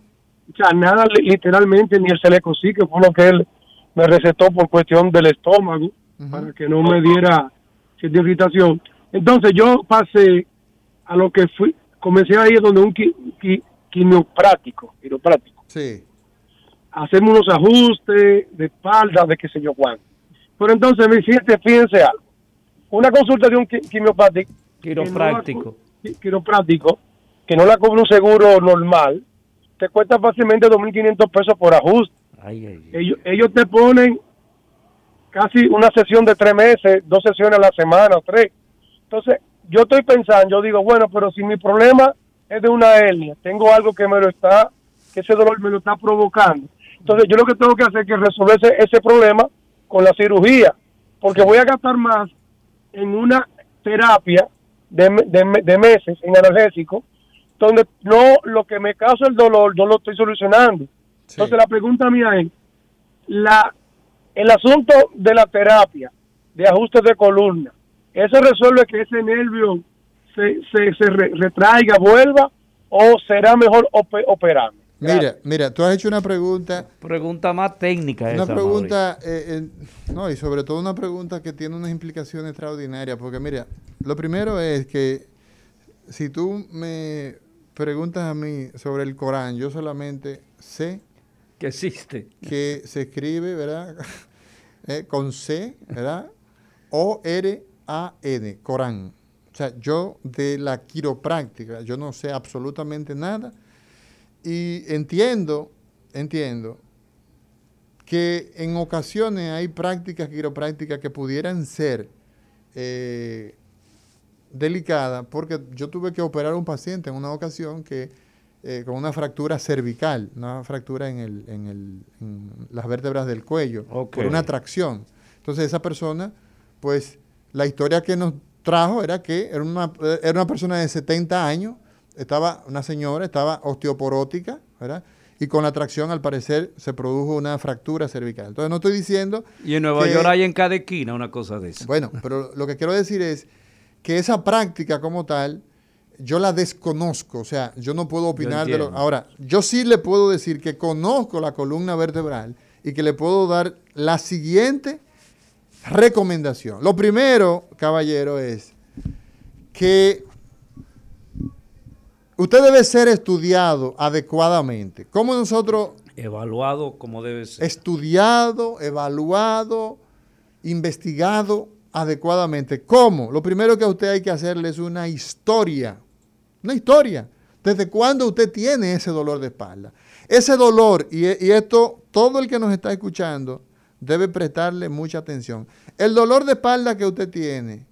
O sea, nada li- literalmente, ni el Selecosí, que fue lo que él me recetó por cuestión del estómago, para que no me diera cierta irritación. Entonces yo pasé a lo que fui, comencé a ir donde un qui, qui- quimioprático, quiroprático, Sí. a hacerme unos ajustes de espalda, de qué sé yo cuánto. Pero entonces, me fíjense, fíjense algo. Una consulta de un qui- quimioprático, Quiropráctico. qui- quiropráctico, que no la cobra un seguro normal, te cuesta fácilmente 2.500 pesos por ajuste. Ay, ay, ay. Ellos, ellos te ponen casi una sesión de tres meses, dos sesiones a la semana o tres. Entonces, yo estoy pensando, yo digo, bueno, pero si mi problema es de una hernia, tengo algo que me lo está, que ese dolor me lo está provocando. Entonces, yo lo que tengo que hacer es resolver ese, ese problema con la cirugía, porque voy a gastar más en una terapia de, de de meses en analgésico, donde no lo que me causa el dolor, yo lo estoy solucionando. Entonces la pregunta mía es, la, el asunto de la terapia de ajustes de columna, ¿eso resuelve que ese nervio se, se, se re- retraiga, vuelva, o será mejor ope- operarme? Mira, mira, tú has hecho una pregunta, Pregunta más técnica una esa, pregunta, eh, eh, no, y sobre todo una pregunta que tiene unas implicaciones extraordinarias, porque mira, lo primero es que si tú me preguntas a mí sobre el Corán, yo solamente sé que existe. que se escribe, ¿verdad? Eh, con C, ¿verdad? O-R-A-N, Corán. O sea, yo de la quiropráctica, yo no sé absolutamente nada y entiendo, entiendo que en ocasiones hay prácticas quiroprácticas que pudieran ser eh, delicadas, porque yo tuve que operar a un paciente en una ocasión que eh, con una fractura cervical, una fractura en, el, en, el, en las vértebras del cuello, por una tracción. Entonces esa persona, pues la historia que nos trajo era que era una, era una persona de 70 años, estaba una señora, estaba osteoporótica, ¿verdad? Y con la tracción, al parecer, se produjo una fractura cervical. Entonces, no estoy diciendo... Y en Nueva que- York hay en cada esquina una cosa de eso. Bueno, pero lo que quiero decir es que esa práctica como tal, yo la desconozco. O sea, yo no puedo opinar de lo... Ahora, yo sí le puedo decir que conozco la columna vertebral y que le puedo dar la siguiente recomendación. Lo primero, caballero, es que usted debe ser estudiado adecuadamente. Como nosotros Evaluado como debe ser. estudiado, evaluado, investigado adecuadamente. ¿Cómo? Lo primero que a usted hay que hacerle es una historia. Una historia. ¿Desde cuándo usted tiene ese dolor de espalda? Ese dolor, y, y esto todo el que nos está escuchando debe prestarle mucha atención. El dolor de espalda que usted tiene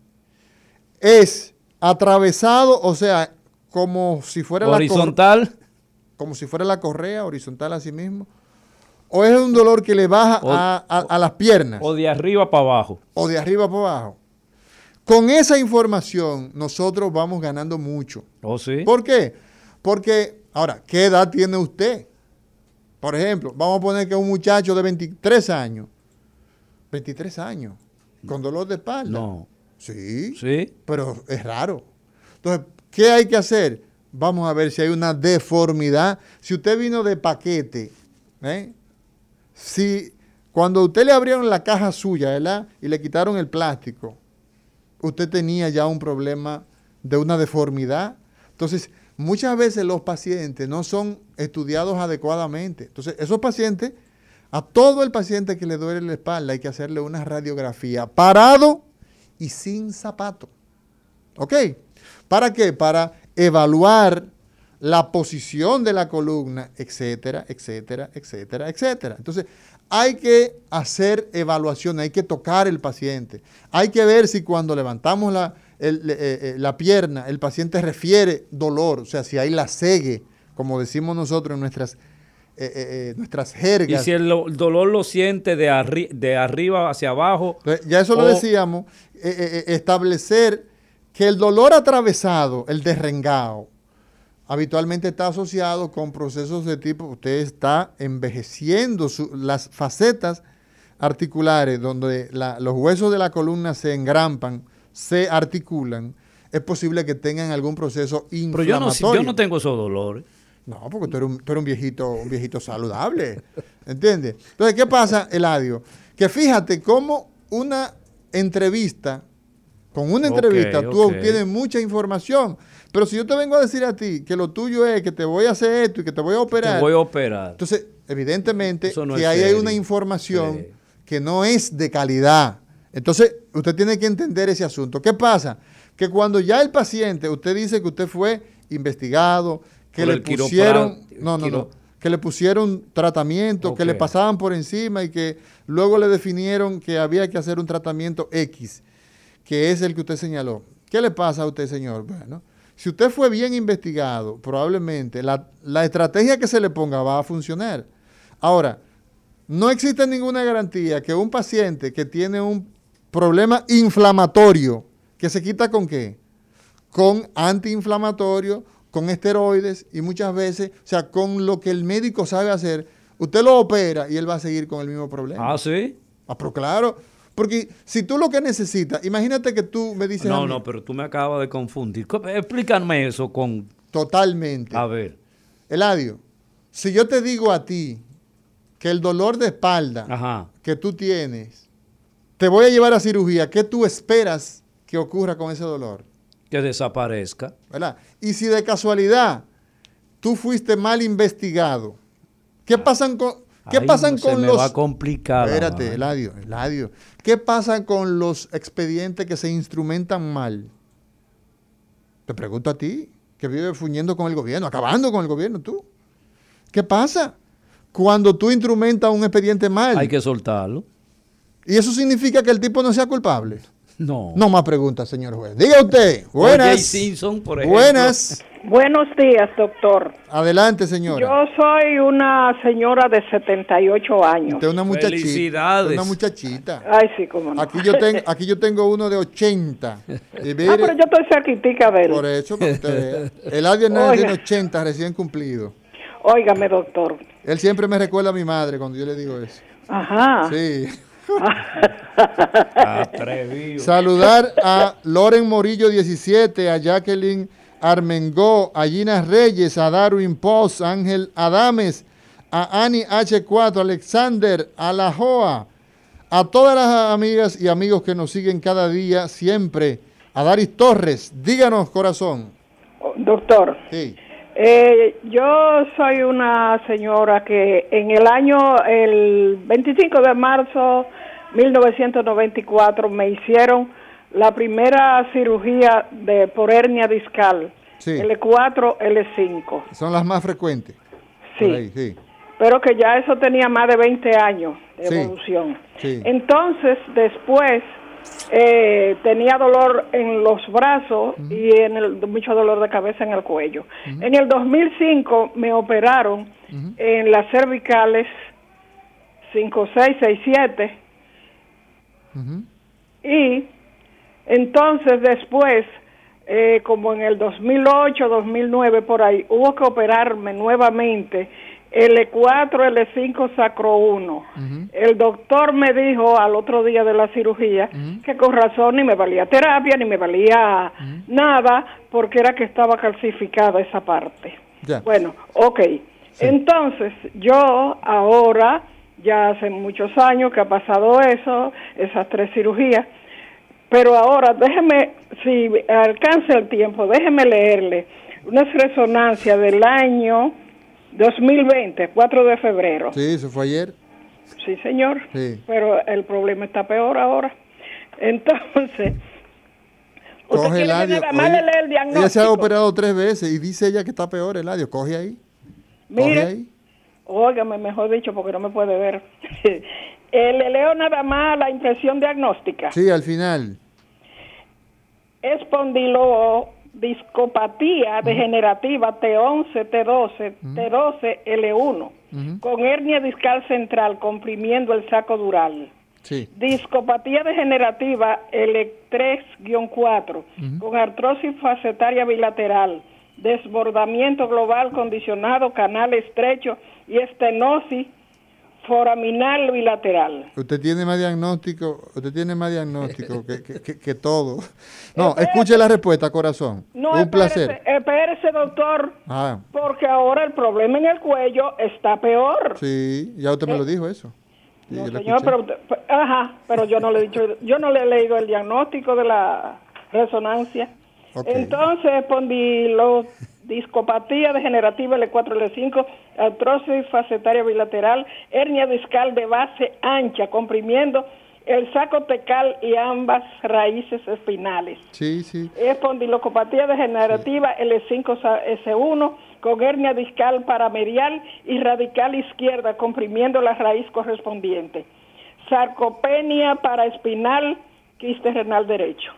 es atravesado, o sea, como si fuera la cor- Horizontal como si fuera la correa horizontal a sí mismo, o es un dolor que le baja O- a, a- a las piernas o de arriba para abajo. o de arriba para abajo. Con esa información nosotros vamos ganando mucho. ¿Oh, sí? ¿Por qué? Porque, ahora, ¿qué edad tiene usted? Por ejemplo, vamos a poner que un muchacho de 23 años, 23 años, con dolor de espalda. No. Sí, Sí. pero es raro. Entonces, ¿qué hay que hacer? Vamos a ver si hay una deformidad. Si usted vino de paquete, ¿eh? si cuando a usted le abrieron la caja suya, ¿verdad? Y le quitaron el plástico, usted tenía ya un problema de una deformidad. Entonces, muchas veces los pacientes no son estudiados adecuadamente. Entonces, esos pacientes A todo el paciente que le duele la espalda hay que hacerle una radiografía parado y sin zapato. ¿Ok? ¿Para qué? Para evaluar la posición de la columna, etcétera, etcétera, etcétera, etcétera. Entonces, hay que hacer evaluación, hay que tocar el paciente, hay que ver si cuando levantamos la, eh, eh, la pierna el paciente refiere dolor, o sea, si hay la segue, como decimos nosotros en nuestras, eh, nuestras jergas. Y si el, dolor lo siente de, de arriba hacia abajo. Ya eso lo decíamos, establecer que el dolor atravesado, el derrengado, habitualmente está asociado con procesos de tipo, usted está envejeciendo las facetas articulares donde los huesos de la columna se engrampan, se articulan, es posible que tengan algún proceso inflamatorio. Pero yo no, tengo esos dolores. No, porque tú eres un, tú eres un viejito, un viejito saludable, ¿entiendes? Entonces, ¿qué pasa, Eladio? Que fíjate cómo una entrevista, con una entrevista tú obtienes mucha información, pero si yo te vengo a decir a ti que lo tuyo es que te voy a hacer esto y que te voy a operar. Te voy a operar. Entonces, evidentemente que ahí hay una información que no es de calidad. Entonces, usted tiene que entender ese asunto. ¿Qué pasa? Que cuando ya el paciente, usted dice que usted fue investigado, que le pusieron, no, no, no, que le pusieron tratamiento, que le pasaban por encima y que luego le definieron que había que hacer un tratamiento X, que es el que usted señaló. ¿Qué le pasa a usted, señor? Bueno, si usted fue bien investigado, probablemente la, estrategia que se le ponga va a funcionar. Ahora, no existe ninguna garantía que un paciente que tiene un problema inflamatorio, que se quita con qué? Con antiinflamatorio, con esteroides y muchas veces, o sea, con lo que el médico sabe hacer, usted lo opera y él va a seguir con el mismo problema. Ah, sí. Ah, pero claro, porque si tú lo que necesitas, imagínate que tú me dices. No, no, pero tú me acabas de confundir. Explícame eso con. Totalmente. A ver. Eladio, si yo te digo a ti que el dolor de espalda que tú tienes, te voy a llevar a cirugía, ¿qué tú esperas que ocurra con ese dolor? Que desaparezca. ¿Verdad? Y si de casualidad tú fuiste mal investigado, ¿qué ah. pasan con, ¿Qué pasan con se me los. Va a complicar. Espérate, Eladio, Eladio. ¿Qué pasa con los expedientes que se instrumentan mal? Te pregunto a ti, que vive fuñendo con el gobierno, acabando con el gobierno, tú. ¿Qué pasa cuando tú instrumentas un expediente mal? Hay que soltarlo. ¿Y eso significa que el tipo no sea culpable? No. No más preguntas, señor juez. Diga usted. Buenas. Simpson, por ejemplo. Buenas. Buenos días, doctor. Adelante, señora. Yo soy una señora de 78 años. Usted es una muchachita. Felicidades. Una muchachita. Ay, sí, cómo no. Aquí yo, tengo, aquí yo tengo uno de 80. ah, pero yo estoy cerquitica de él. Por eso, que usted El Hernández tiene 80 recién cumplido. Óigame, doctor. Él siempre me recuerda a mi madre cuando yo le digo eso. Ajá. Sí. Saludar a Loren Morillo 17, a Jacqueline Armengó, a Gina Reyes, a Darwin Post, Ángel Adames, a Ani H4, Alexander, a La Joa, a todas las amigas y amigos que nos siguen cada día, siempre. A Daris Torres, díganos, corazón. Doctor. Sí. Eh, yo soy una señora que en el año, el 25 de marzo 1994, me hicieron la primera cirugía de por hernia discal, L4, L5. Son las más frecuentes. Sí. Pero que ya eso tenía más de 20 años de evolución. Entonces, después eh, tenía dolor en los brazos y en el, mucho dolor de cabeza en el cuello. En el 2005 me operaron en las cervicales 5, 6, 6, 7 y entonces después, eh, como en el 2008, 2009, por ahí, hubo que operarme nuevamente. L4, L5, sacro 1. El doctor me dijo al otro día de la cirugía que con razón ni me valía terapia, ni me valía nada, porque era que estaba calcificada esa parte. Bueno, ok. Entonces, yo ahora ya hace muchos años que ha pasado eso, esas tres cirugías. Pero ahora, déjeme, si alcanza el tiempo, déjeme leerle una resonancia del año 2020, 4 de febrero. Sí, eso fue ayer. Sí, señor. Sí. Pero el problema está peor ahora. Entonces, usted Coge el adio. nada más le lea el ella se ha operado tres veces y dice ella que está peor el adio. Coge ahí. Coge Mire, ahí. Óigame, mejor dicho, porque no me puede ver. Eh, le leo nada más la impresión diagnóstica. Sí, al final. espondilodiscopatía degenerativa T11, T12, T12, L1, con hernia discal central comprimiendo el saco dural. Sí. Discopatía degenerativa L3-4, con artrosis facetaria bilateral, desbordamiento global condicionado, canal estrecho y estenosis foraminal bilateral. Usted tiene más diagnóstico, usted tiene más diagnóstico que, que- que- que todo. No, escuche la respuesta, corazón. No, Un espérese, placer. espérese, doctor, Ah, porque ahora el problema en el cuello está peor. sí, ya usted me lo dijo eso. Sí, No, señor, pero, ajá, pero yo no le he dicho, yo no le he leído el diagnóstico de la resonancia. Ok. Entonces, espondilodiscopatía degenerativa L4, L5, artrosis facetaria bilateral, hernia discal de base ancha, comprimiendo el saco tecal y ambas raíces espinales. Sí, sí. Espondilocopatía degenerativa L5S1 con hernia discal paramedial y radical izquierda comprimiendo la raíz correspondiente. Sarcopenia paraespinal, quiste renal derecho.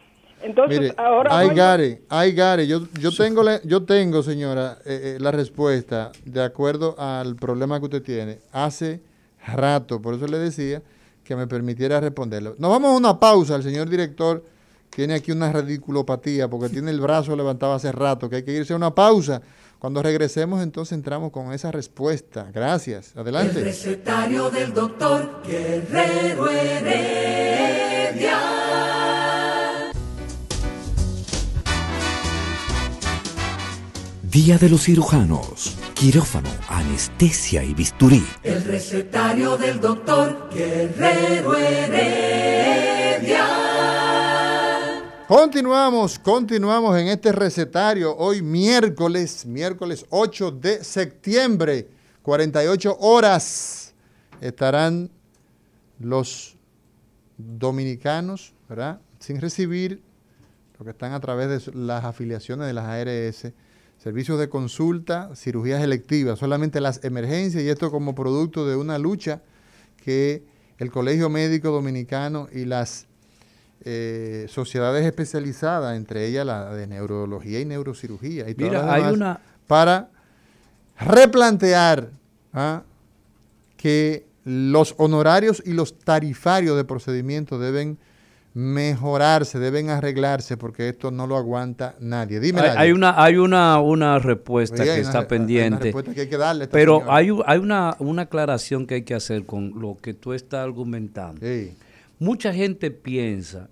Entonces, Mire, ahora hay voy- Gare, hay Gare. Yo, yo tengo, la, yo tengo, señora, eh, eh, la respuesta de acuerdo al problema que usted tiene. Hace rato, por eso le decía que me permitiera responderlo. Nos vamos a una pausa. El señor director tiene aquí una radiculopatía porque tiene el brazo levantado hace rato, que hay que irse a una pausa. Cuando regresemos, entonces entramos con esa respuesta. Gracias. El Adelante. recetario del doctor Guerrero Heredia. Día de los cirujanos. Quirófano, anestesia y bisturí. El recetario del doctor Guerrero Heredia. Continuamos, continuamos en este recetario. Hoy miércoles, miércoles 8 de septiembre, 48 horas, estarán los dominicanos, ¿verdad? Sin recibir lo que están a través de las afiliaciones de las ARS, servicios de consulta, cirugías electivas, solamente las emergencias y esto como producto de una lucha que el Colegio Médico Dominicano y las eh, sociedades especializadas, entre ellas la de neurología y neurocirugía y todas Mira, hay una- para replantear ¿ah? que los honorarios y los tarifarios de procedimiento deben mejorarse, deben arreglarse, porque esto no lo aguanta nadie. Dime, Hay, una, hay una, una respuesta Oye, que una- está hay una pendiente. respuesta que hay que darle pero señora. hay, hay una, una aclaración que hay que hacer con lo que tú estás argumentando. Mucha gente piensa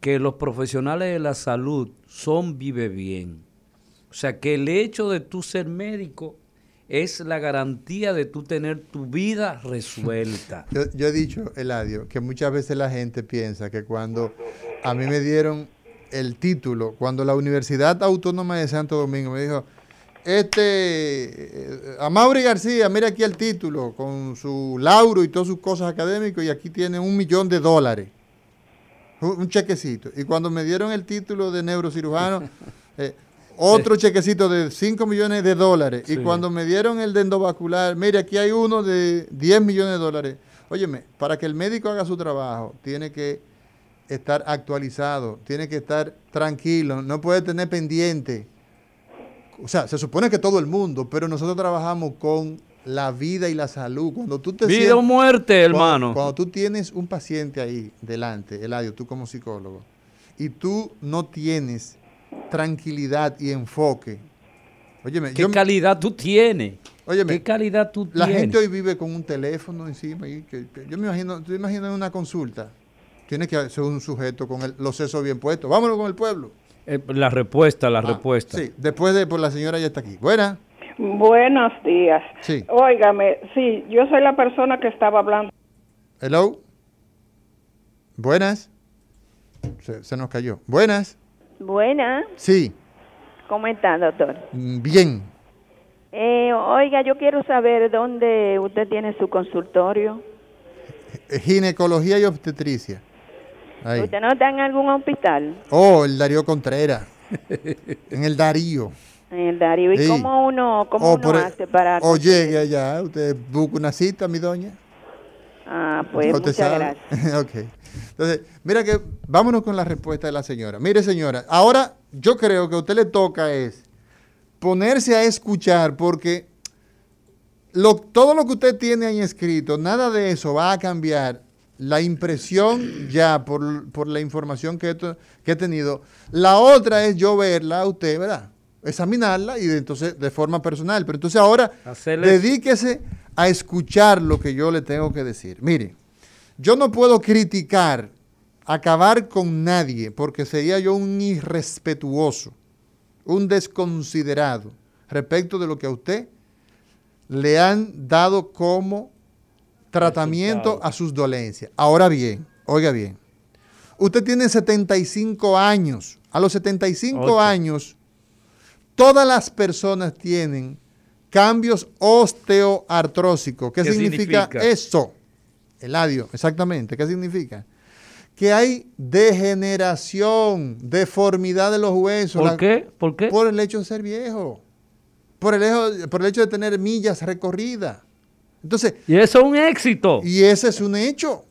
que los profesionales de la salud son vive bien. O sea, que el hecho de tú ser médico es la garantía de tú tener tu vida resuelta. Yo, yo he dicho, Eladio, que muchas veces la gente piensa que cuando a mí me dieron el título, cuando la Universidad Autónoma de Santo Domingo me dijo, este, eh, a Mauri García, mira aquí el título, con su lauro y todas sus cosas académicas, y aquí tiene un millón de dólares, un un chequecito. Y cuando me dieron el título de neurocirujano, eh, otro chequecito de 5 millones de dólares. Y Sí. cuando me dieron el de endovascular, mire, aquí hay uno de 10 millones de dólares. Óyeme, para que el médico haga su trabajo, tiene que estar actualizado, tiene que estar tranquilo, no puede tener pendiente. O sea, se supone que todo el mundo, pero nosotros trabajamos con la vida y la salud. Cuando tú te Vida o muerte, cuando- hermano. Cuando, tú tienes un paciente ahí delante, Eladio, tú como psicólogo, y tú no tienes tranquilidad y enfoque. Óyeme, ¿Qué yo- calidad tú tienes? Óyeme, ¿Qué calidad tú la tienes? gente hoy vive con un teléfono encima. Y que, que- yo me imagino, tú imaginas una consulta. Tiene que ser un sujeto con el- los sesos bien puestos. Vámonos con el pueblo. Eh, la respuesta, la Ah, respuesta. Sí, después de, por la señora ya está aquí. Buena. Buenos días. Sí. Óigame, sí, yo soy la persona que estaba hablando. Hello. Buenas. Se, se nos cayó. Buenas. Buena, Sí. ¿cómo está, doctor? Mm, Bien. Eh, oiga, yo quiero saber dónde usted tiene su consultorio. eh, ginecología y obstetricia. Ahí. ¿Usted no está en algún hospital? Oh, el Darío Contreras. en el Darío. En el Darío. ¿Y Sí. cómo uno, cómo O uno por- hace para...? O llegue allá, usted busca una cita, mi doña. Ah, pues muchas gracias. ok. Entonces, mira que vámonos con la respuesta de la señora. Mire, señora, ahora yo creo que a usted le toca es ponerse a escuchar porque lo- todo lo que usted tiene ahí escrito, nada de eso va a cambiar la impresión ya por, por la información que que he tenido. La otra es yo verla a usted, ¿verdad? Examinarla y de- entonces de forma personal. Pero entonces ahora Hacerle- dedíquese a escuchar lo que yo le tengo que decir. Mire, yo no puedo criticar, acabar con nadie, porque sería yo un irrespetuoso, un desconsiderado respecto de lo que a usted le han dado como tratamiento a sus dolencias. Ahora bien, oiga bien, usted tiene 75 años. A los 75 Ocho. años, todas las personas tienen cambios osteoartrósicos. ¿Qué, ¿Qué significa, significa? eso? Eladio, exactamente. ¿Qué significa? Que hay degeneración, deformidad de los huesos. ¿Por la- qué? ¿Por qué? Por el hecho de ser viejo. Por el hecho, por el hecho de tener millas recorridas. Entonces, Y eso es un éxito. y ese es un hecho.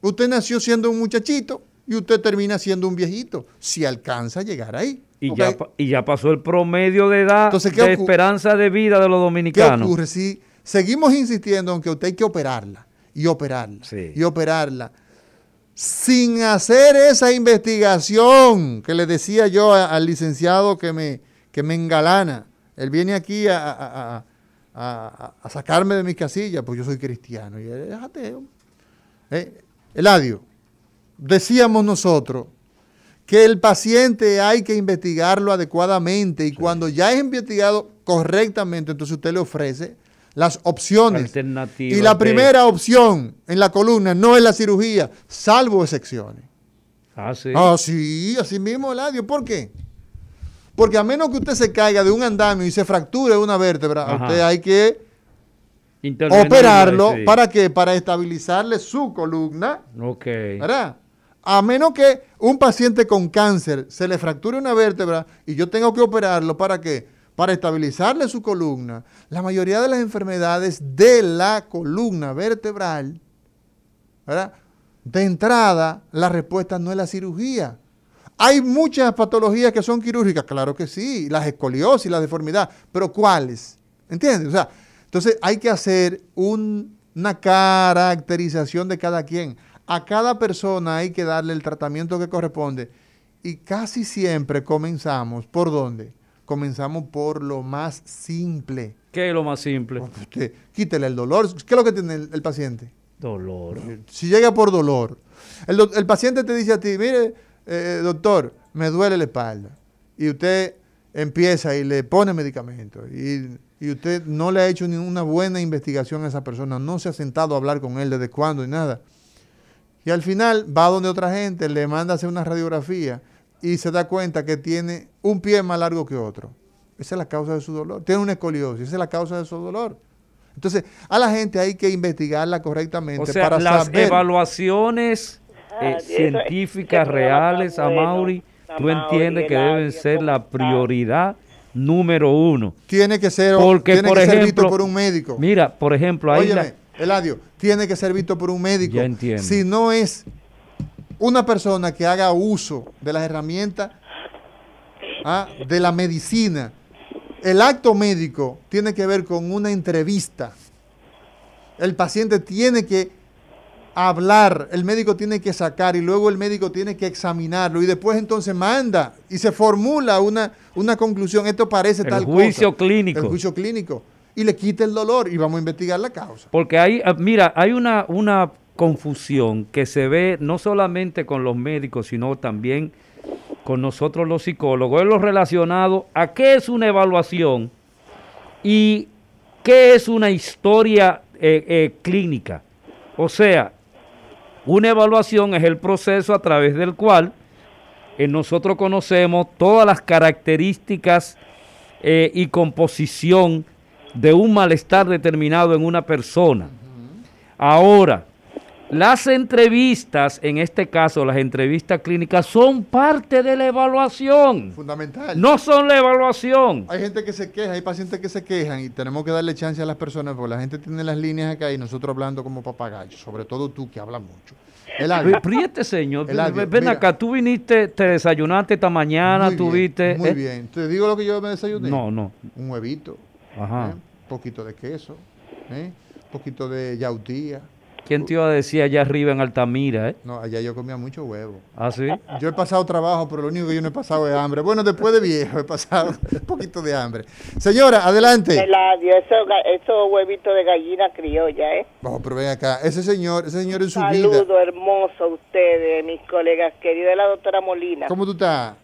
Usted nació siendo un muchachito y usted termina siendo un viejito, si alcanza a llegar ahí. Y, ya, pa- y ya pasó el promedio de edad Entonces, ¿qué de esperanza de vida de los ¿Qué dominicanos. ocurre si seguimos insistiendo en que usted hay que operarla y operarla Sí. y operarla sin hacer esa investigación que le decía yo a- al licenciado que me, que me engalana? Él viene aquí a, a- a- a- a- a sacarme de mis casillas, pues yo soy cristiano y él es ateo. Eh, Eladio, decíamos nosotros que el paciente hay que investigarlo adecuadamente y cuando ya es investigado correctamente, entonces usted le ofrece las opciones. Y la de- primera opción en la columna no es la cirugía, salvo excepciones. Ah, sí. Ah, sí, así mismo, Eladio. ¿Por qué? Porque a menos que usted se caiga de un andamio y se fracture una vértebra, a usted hay que operarlo. sí. ¿Para qué? Para estabilizarle su columna. Ok. ¿verdad? A menos que un paciente con cáncer se le fracture una vértebra y yo tengo que operarlo, ¿para qué? Para estabilizarle su columna. La mayoría de las enfermedades de la columna vertebral, ¿verdad? De entrada, la respuesta no es la cirugía. Hay muchas patologías que son quirúrgicas, claro que sí, las escoliosis, la deformidad, pero ¿cuáles? ¿Entiendes? O sea, entonces hay que hacer un- una caracterización de cada quien. A cada persona hay que darle el tratamiento que corresponde. Y casi siempre comenzamos, ¿por dónde? Comenzamos por lo más simple. ¿Qué es lo más simple? Usted, quítele el dolor. ¿Qué es lo que tiene el- el paciente? Dolor. Si llega por dolor, el, el paciente te dice a ti, mire, eh, doctor, me duele la espalda. Y usted empieza y le pone medicamentos. Y, y usted no le ha hecho ni una buena investigación a esa persona, no se ha sentado a hablar con él desde cuándo y nada. Y al final va donde otra gente, le manda a hacer una radiografía y se da cuenta que tiene un pie más largo que otro. Esa es la causa de su dolor. Tiene una escoliosis, esa es la causa de su dolor. Entonces, a la gente hay que investigarla correctamente O sea, para las saber. evaluaciones eh, Ah, eso- científicas reales, bueno. Amauri, tú entiendes que deben ser la prioridad número uno. tiene que ser, Porque, tiene por que ser visto ejemplo, por un médico. Mira, por ejemplo, ahí Óyeme, la- Eladio, tiene que ser visto por un médico. Ya entiendo. Si no es una persona que haga uso de las herramientas ah, de la medicina, el acto médico tiene que ver con una entrevista. El paciente tiene que hablar, el médico tiene que sacar y luego el médico tiene que examinarlo y después entonces manda y se formula una, una conclusión. Esto parece El tal juicio cosa. clínico. El juicio clínico. Y le quita el dolor y vamos a investigar la causa. Porque hay, ah, mira, hay una, una confusión que se ve no solamente con los médicos, sino también con nosotros los psicólogos, es lo relacionado a qué es una evaluación y qué es una historia eh, eh, clínica. O sea, una evaluación es el proceso a través del cual eh, nosotros conocemos todas las características y composición de un malestar determinado en una persona. Ahora, Las entrevistas, en este caso las entrevistas clínicas, son parte de la evaluación. Fundamental. No son la evaluación. Hay gente que se queja, hay pacientes que se quejan y tenemos que darle chance a las personas porque la gente tiene las líneas acá y nosotros hablando como papagayos, sobre todo tú que hablas mucho. Y este señor, Eladio, ven mira. acá, tú viniste, te desayunaste esta mañana, Muy bien, tuviste... Muy eh, bien. ¿Te digo lo que yo me desayuné? No, no. Un huevito, Ajá. ¿eh? un poquito de queso, ¿eh? un poquito de yautía. ¿Quién te iba a decir allá arriba en Altamira, eh? No, allá yo comía mucho huevo. ¿Ah, sí? Yo he pasado trabajo, pero lo único que yo no he pasado es hambre. Bueno, después de viejo he pasado un poquito de hambre. Señora, adelante. Eladio, esos esos huevitos de gallina criolla, ¿eh? Vamos, pero ven acá. Ese señor, ese señor en su vida. Saludo hermoso a ustedes, mis colegas queridos, la doctora Molina. ¿Cómo tú estás?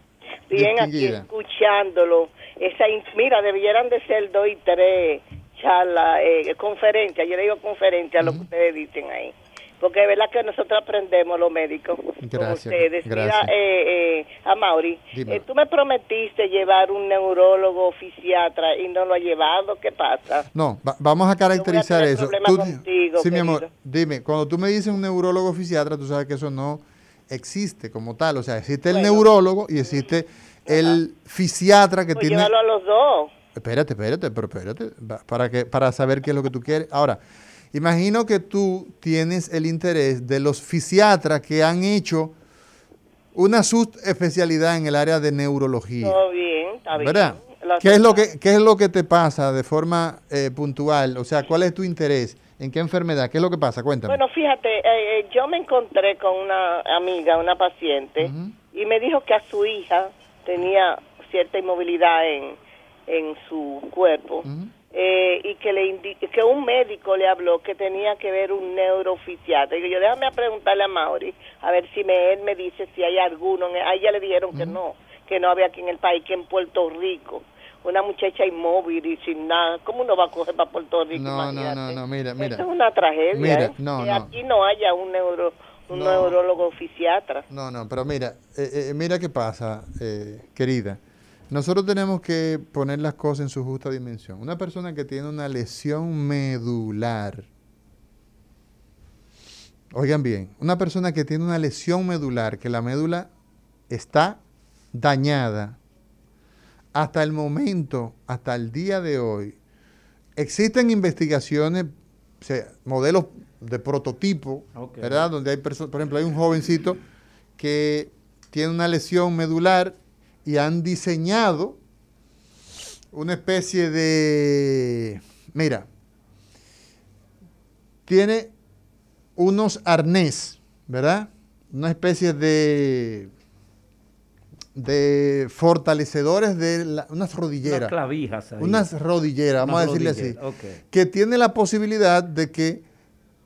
Bien aquí escuchándolo. Esa, mira, debieran de ser dos y tres charlas, eh, conferencias, yo le digo conferencias, lo que ustedes dicen ahí. Porque es verdad que nosotros aprendemos los médicos con Gracias, ustedes. Mira, gracias. eh, eh, a Mauri, eh, tú me prometiste llevar un neurólogo fisiatra y no lo ha llevado, ¿qué pasa? No, va- vamos a caracterizar eso. contigo, sí, mi amor, dime, cuando tú me dices un neurólogo fisiatra, tú sabes que eso no existe como tal. O sea, existe el Bueno. neurólogo y existe el fisiatra que Pues tiene... llévalo a los dos. Espérate, espérate, pero espérate, para, que, para saber qué es lo que tú quieres. Ahora, imagino que tú tienes el interés de los fisiatras que han hecho una subespecialidad en el área de neurología. Todo bien, está bien. ¿Verdad? ¿Qué es, lo que, ¿Qué es lo que te pasa de forma eh, puntual? O sea, ¿cuál es tu interés? ¿En qué enfermedad? ¿Qué es lo que pasa? Cuéntame. Bueno, fíjate, eh, eh, yo me encontré con una amiga, una paciente, y me dijo que a su hija tenía cierta inmovilidad en, en su cuerpo eh, y que le que un médico le habló que tenía que ver un neurofisiatra. Y yo, déjame preguntarle a Mauri, a ver si me, él me dice si hay alguno. A ella le dijeron que no, que no había aquí en el país, que en Puerto Rico. Una muchacha inmóvil y sin nada. ¿Cómo uno va a coger para Puerto Rico? no, no, no, no, mira, mira. Esto es una tragedia. Mira, ¿eh? no, que no. aquí no haya un neuro un No. neurólogo fisiatra. No, no, pero mira, eh, eh, mira qué pasa, eh, querida. Nosotros tenemos que poner las cosas en su justa dimensión. Una persona que tiene una lesión medular, oigan bien, una persona que tiene una lesión medular, que la médula está dañada, hasta el momento, hasta el día de hoy, existen investigaciones, o sea, modelos de prototipo. ¿verdad? Donde hay personas, por ejemplo, hay un jovencito que tiene una lesión medular y han diseñado una especie de, mira, tiene unos arnés, ¿verdad? Una especie de de fortalecedores de la- unas rodilleras. Unas clavijas ahí. Unas rodilleras, vamos Unas a decirle así. Que tiene la posibilidad de que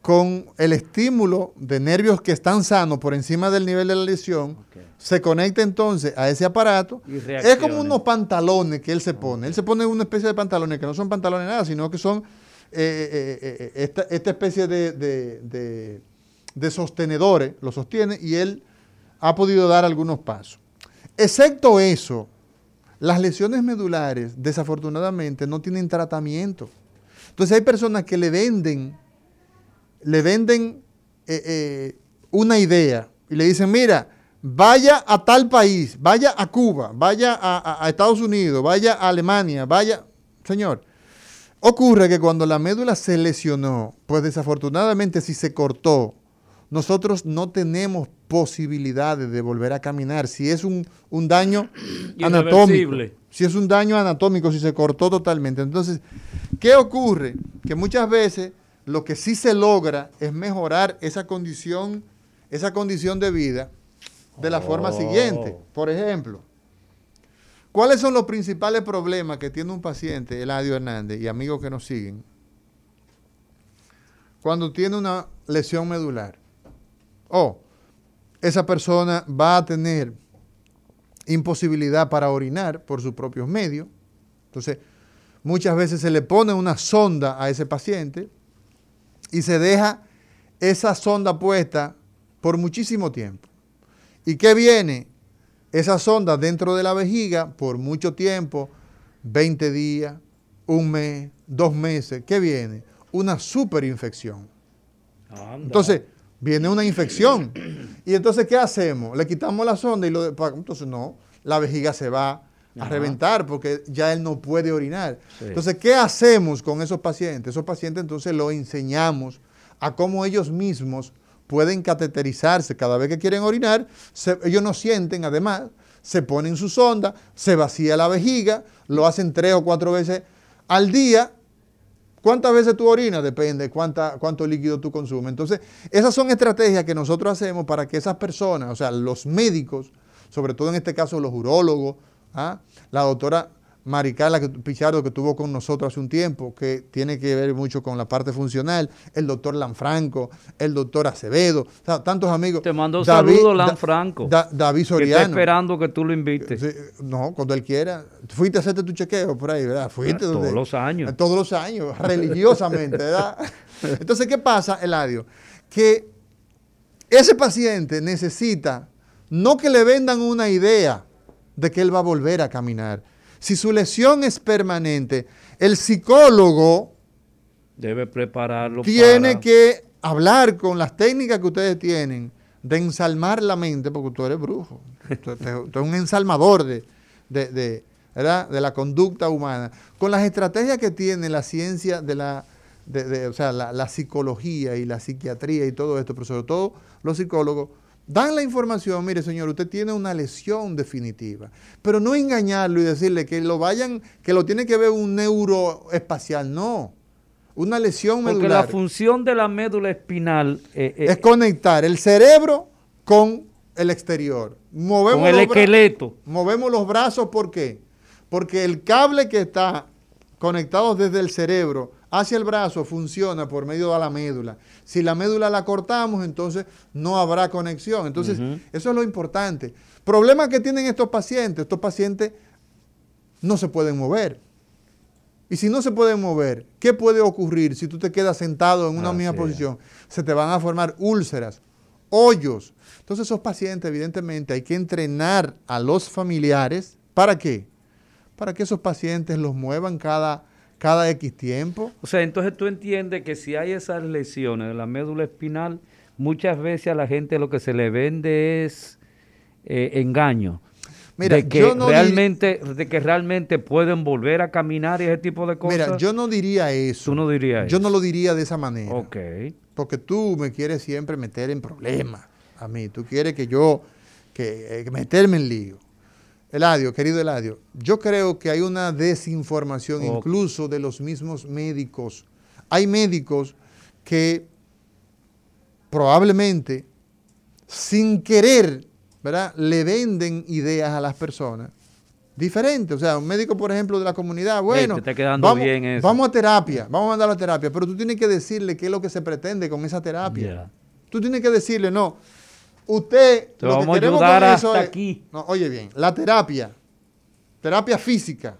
con el estímulo de nervios que están sanos por encima del nivel de la lesión, se conecta entonces a ese aparato. Es como unos pantalones que él se pone. Él se pone una especie de pantalones que no son pantalones nada, sino que son eh, eh, eh, esta, esta especie de, de- de- de sostenedores, lo sostiene y él ha podido dar algunos pasos. Excepto eso, las lesiones medulares desafortunadamente no tienen tratamiento. Entonces hay personas que le venden, le venden eh, eh, una idea y le dicen, mira, vaya a tal país, vaya a Cuba, vaya a, a- a Estados Unidos, vaya a Alemania, vaya, señor. Ocurre que cuando la médula se lesionó, pues desafortunadamente si se cortó, nosotros no tenemos posibilidades de volver a caminar. Si es un, un daño anatómico, si es un daño anatómico, si se cortó totalmente. Entonces, ¿qué ocurre? Que muchas veces lo que sí se logra es mejorar esa condición, esa condición de vida de la forma Oh. siguiente. Por ejemplo, ¿cuáles son los principales problemas que tiene un paciente, Eladio Hernández y amigos que nos siguen, cuando tiene una lesión medular? O esa persona va a tener imposibilidad para orinar por sus propios medios. Entonces, muchas veces se le pone una sonda a ese paciente y se deja esa sonda puesta por muchísimo tiempo. ¿Y qué viene? Esa sonda dentro de la vejiga por mucho tiempo, 20 días, un mes, dos meses. ¿Qué viene? Una superinfección. Entonces, viene una infección. Y entonces, ¿qué hacemos? Le quitamos la sonda y lo... de- Entonces, no, la vejiga se va a Ajá. reventar porque ya él no puede orinar. Sí. Entonces, ¿qué hacemos con esos pacientes? Esos pacientes entonces los enseñamos a cómo ellos mismos pueden cateterizarse cada vez que quieren orinar. se- ellos no sienten, además, se ponen su sonda, se vacía la vejiga, lo hacen tres o cuatro veces al día. ¿Cuántas veces tú orinas? Depende cuánta, cuánto líquido tú consumes. Entonces, esas son estrategias que nosotros hacemos para que esas personas, o sea, los médicos, sobre todo en este caso los urólogos, ¿ah? la doctora Maricala Pichardo que estuvo con nosotros hace un tiempo, que tiene que ver mucho con la parte funcional, el doctor Lanfranco, el doctor Acevedo, o sea, tantos amigos. Te mando un David- saludo, Da- Lanfranco. Da- David Que está Soriano. esperando que tú lo invites. Sí, no, cuando él quiera. Fuiste a hacerte tu chequeo por ahí, ¿verdad? Fuiste Todos donde- los años. Todos los años, religiosamente, ¿verdad? Entonces, ¿qué pasa, Eladio? Que ese paciente necesita no que le vendan una idea de que él va a volver a caminar. Si su lesión es permanente, el psicólogo Debe prepararlo tiene para- que hablar con las técnicas que ustedes tienen de ensalmar la mente, porque tú eres brujo. Tú, eres un ensalmador de, de, de, ¿verdad? de la conducta humana. Con las estrategias que tiene la ciencia de la, de, de- o sea, la, la psicología y la psiquiatría y todo esto, pero sobre todo los psicólogos, dan la información, mire señor, usted tiene una lesión definitiva, pero no engañarlo y decirle que lo vayan, que lo tiene que ver un neuroespacial, no. Una lesión Porque medular la función de la médula espinal eh, eh, es conectar el cerebro con el exterior. Movemos Con el esqueleto. Movemos los brazos, ¿por qué? Porque el cable que está conectado desde el cerebro hacia el brazo funciona por medio de la médula. Si la médula la cortamos, entonces no habrá conexión. Entonces, eso es lo importante. Problema que tienen estos pacientes, estos pacientes no se pueden mover. Y si no se pueden mover, ¿qué puede ocurrir si tú te quedas sentado en una misma posición? Se te van a formar úlceras, hoyos. Entonces esos pacientes, evidentemente, hay que entrenar a los familiares. ¿Para qué? Para que esos pacientes los muevan cada, cada X tiempo. O sea, entonces tú entiendes que si hay esas lesiones de la médula espinal, muchas veces a la gente lo que se le vende es eh, engaño. Mira, de que yo no realmente, de que realmente pueden volver a caminar y ese tipo de cosas. Mira, yo no diría eso. Tú no dirías Yo eso. no lo diría de esa manera. Ok. Porque tú me quieres siempre meter en problemas a mí. Tú quieres que yo, que, eh, meterme en lío. Eladio, querido Eladio, yo creo que hay una desinformación incluso de los mismos médicos. Hay médicos que probablemente, sin querer, ¿verdad? Le venden ideas a las personas diferentes. O sea, un médico, por ejemplo, de la comunidad, bueno, te está quedando vamos, bien eso. vamos a terapia, vamos a mandarlo a terapia, pero tú tienes que decirle qué es lo que se pretende con esa terapia. Tú tienes que decirle, no, usted, Te lo que vamos a queremos ayudar con eso hasta es- aquí. No, oye bien, la terapia, terapia física,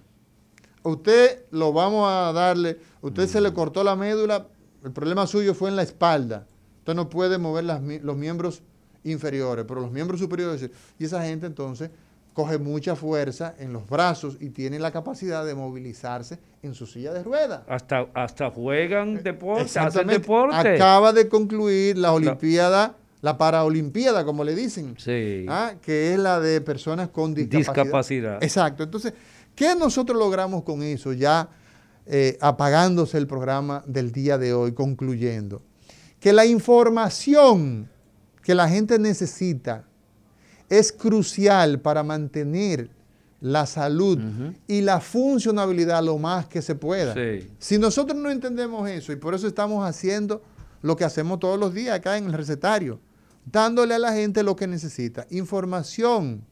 usted lo vamos a darle, usted se Mm. le cortó la médula, el problema suyo fue en la espalda, usted no puede mover las los miembros inferiores, pero los miembros superiores, y esa gente entonces coge mucha fuerza en los brazos y tiene la capacidad de movilizarse en su silla de ruedas. Hasta, hasta juegan deporte, hacen Eh, deporte. Acaba de concluir la Olimpiada, la Paraolimpiada, como le dicen, Sí. ¿ah? que es la de personas con discapacidad. Discapacidad. Exacto. Entonces, ¿qué nosotros logramos con eso? Ya eh, apagándose el programa del día de hoy, concluyendo. Que la información que la gente necesita es crucial para mantener la salud y la funcionabilidad lo más que se pueda. Sí. Si nosotros no entendemos eso y por eso estamos haciendo lo que hacemos todos los días acá en el recetario, dándole a la gente lo que necesita, información.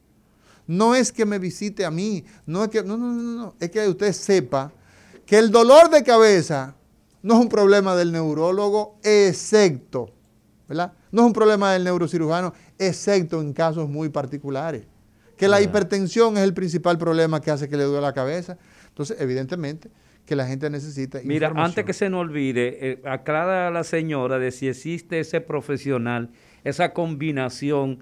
No es que me visite a mí, no es que no, no, no, no, es que usted sepa que el dolor de cabeza no es un problema del neurólogo, excepto, ¿verdad? No es un problema del neurocirujano, excepto en casos muy particulares. Que la hipertensión es el principal problema que hace que le duele la cabeza. Entonces, evidentemente, que la gente necesita Mira, información. antes que se nos olvide, eh, aclara a la señora de si existe ese profesional, esa combinación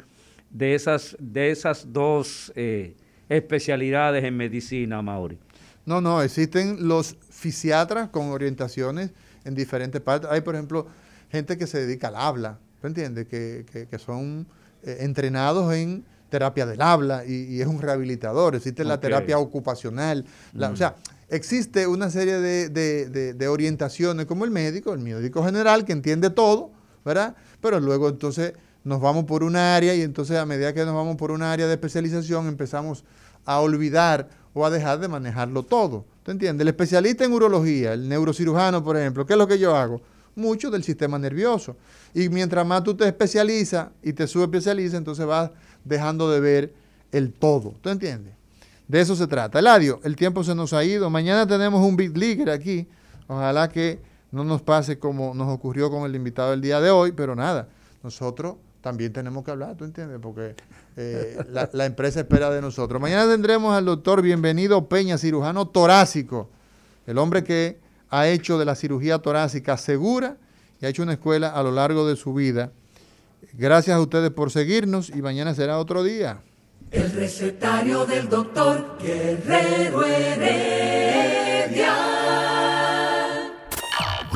de esas, de esas dos eh, especialidades en medicina, Mauri. No, no, existen los fisiatras con orientaciones en diferentes partes. Hay, por ejemplo, gente que se dedica al habla, ¿me entiendes? Que, que- que son eh, entrenados en terapia del habla y, y es un rehabilitador. Existe la terapia ocupacional. la- Mm. O sea, existe una serie de, de- de- de orientaciones como el médico, el médico general que entiende todo, ¿verdad? Pero luego entonces nos vamos por un área y entonces a medida que nos vamos por un área de especialización empezamos a olvidar o a dejar de manejarlo todo. ¿Te entiendes? El especialista en urología, el neurocirujano, por ejemplo, ¿qué es lo que yo hago? Mucho del sistema nervioso. Y mientras más tú te especializas y te subespecializas, entonces vas dejando de ver el todo. ¿Tú entiendes? De eso se trata. Eladio, el tiempo se nos ha ido. Mañana tenemos un Big Leaguer aquí. Ojalá que no nos pase como nos ocurrió con el invitado del día de hoy, pero nada, nosotros también tenemos que hablar, ¿tú entiendes? Porque eh, la, la empresa espera de nosotros. Mañana tendremos al doctor Bienvenido Peña, cirujano torácico, el hombre que ha hecho de la cirugía torácica segura y ha hecho una escuela a lo largo de su vida. Gracias a ustedes por seguirnos y mañana será otro día. El recetario del doctor Guerrero Heredia.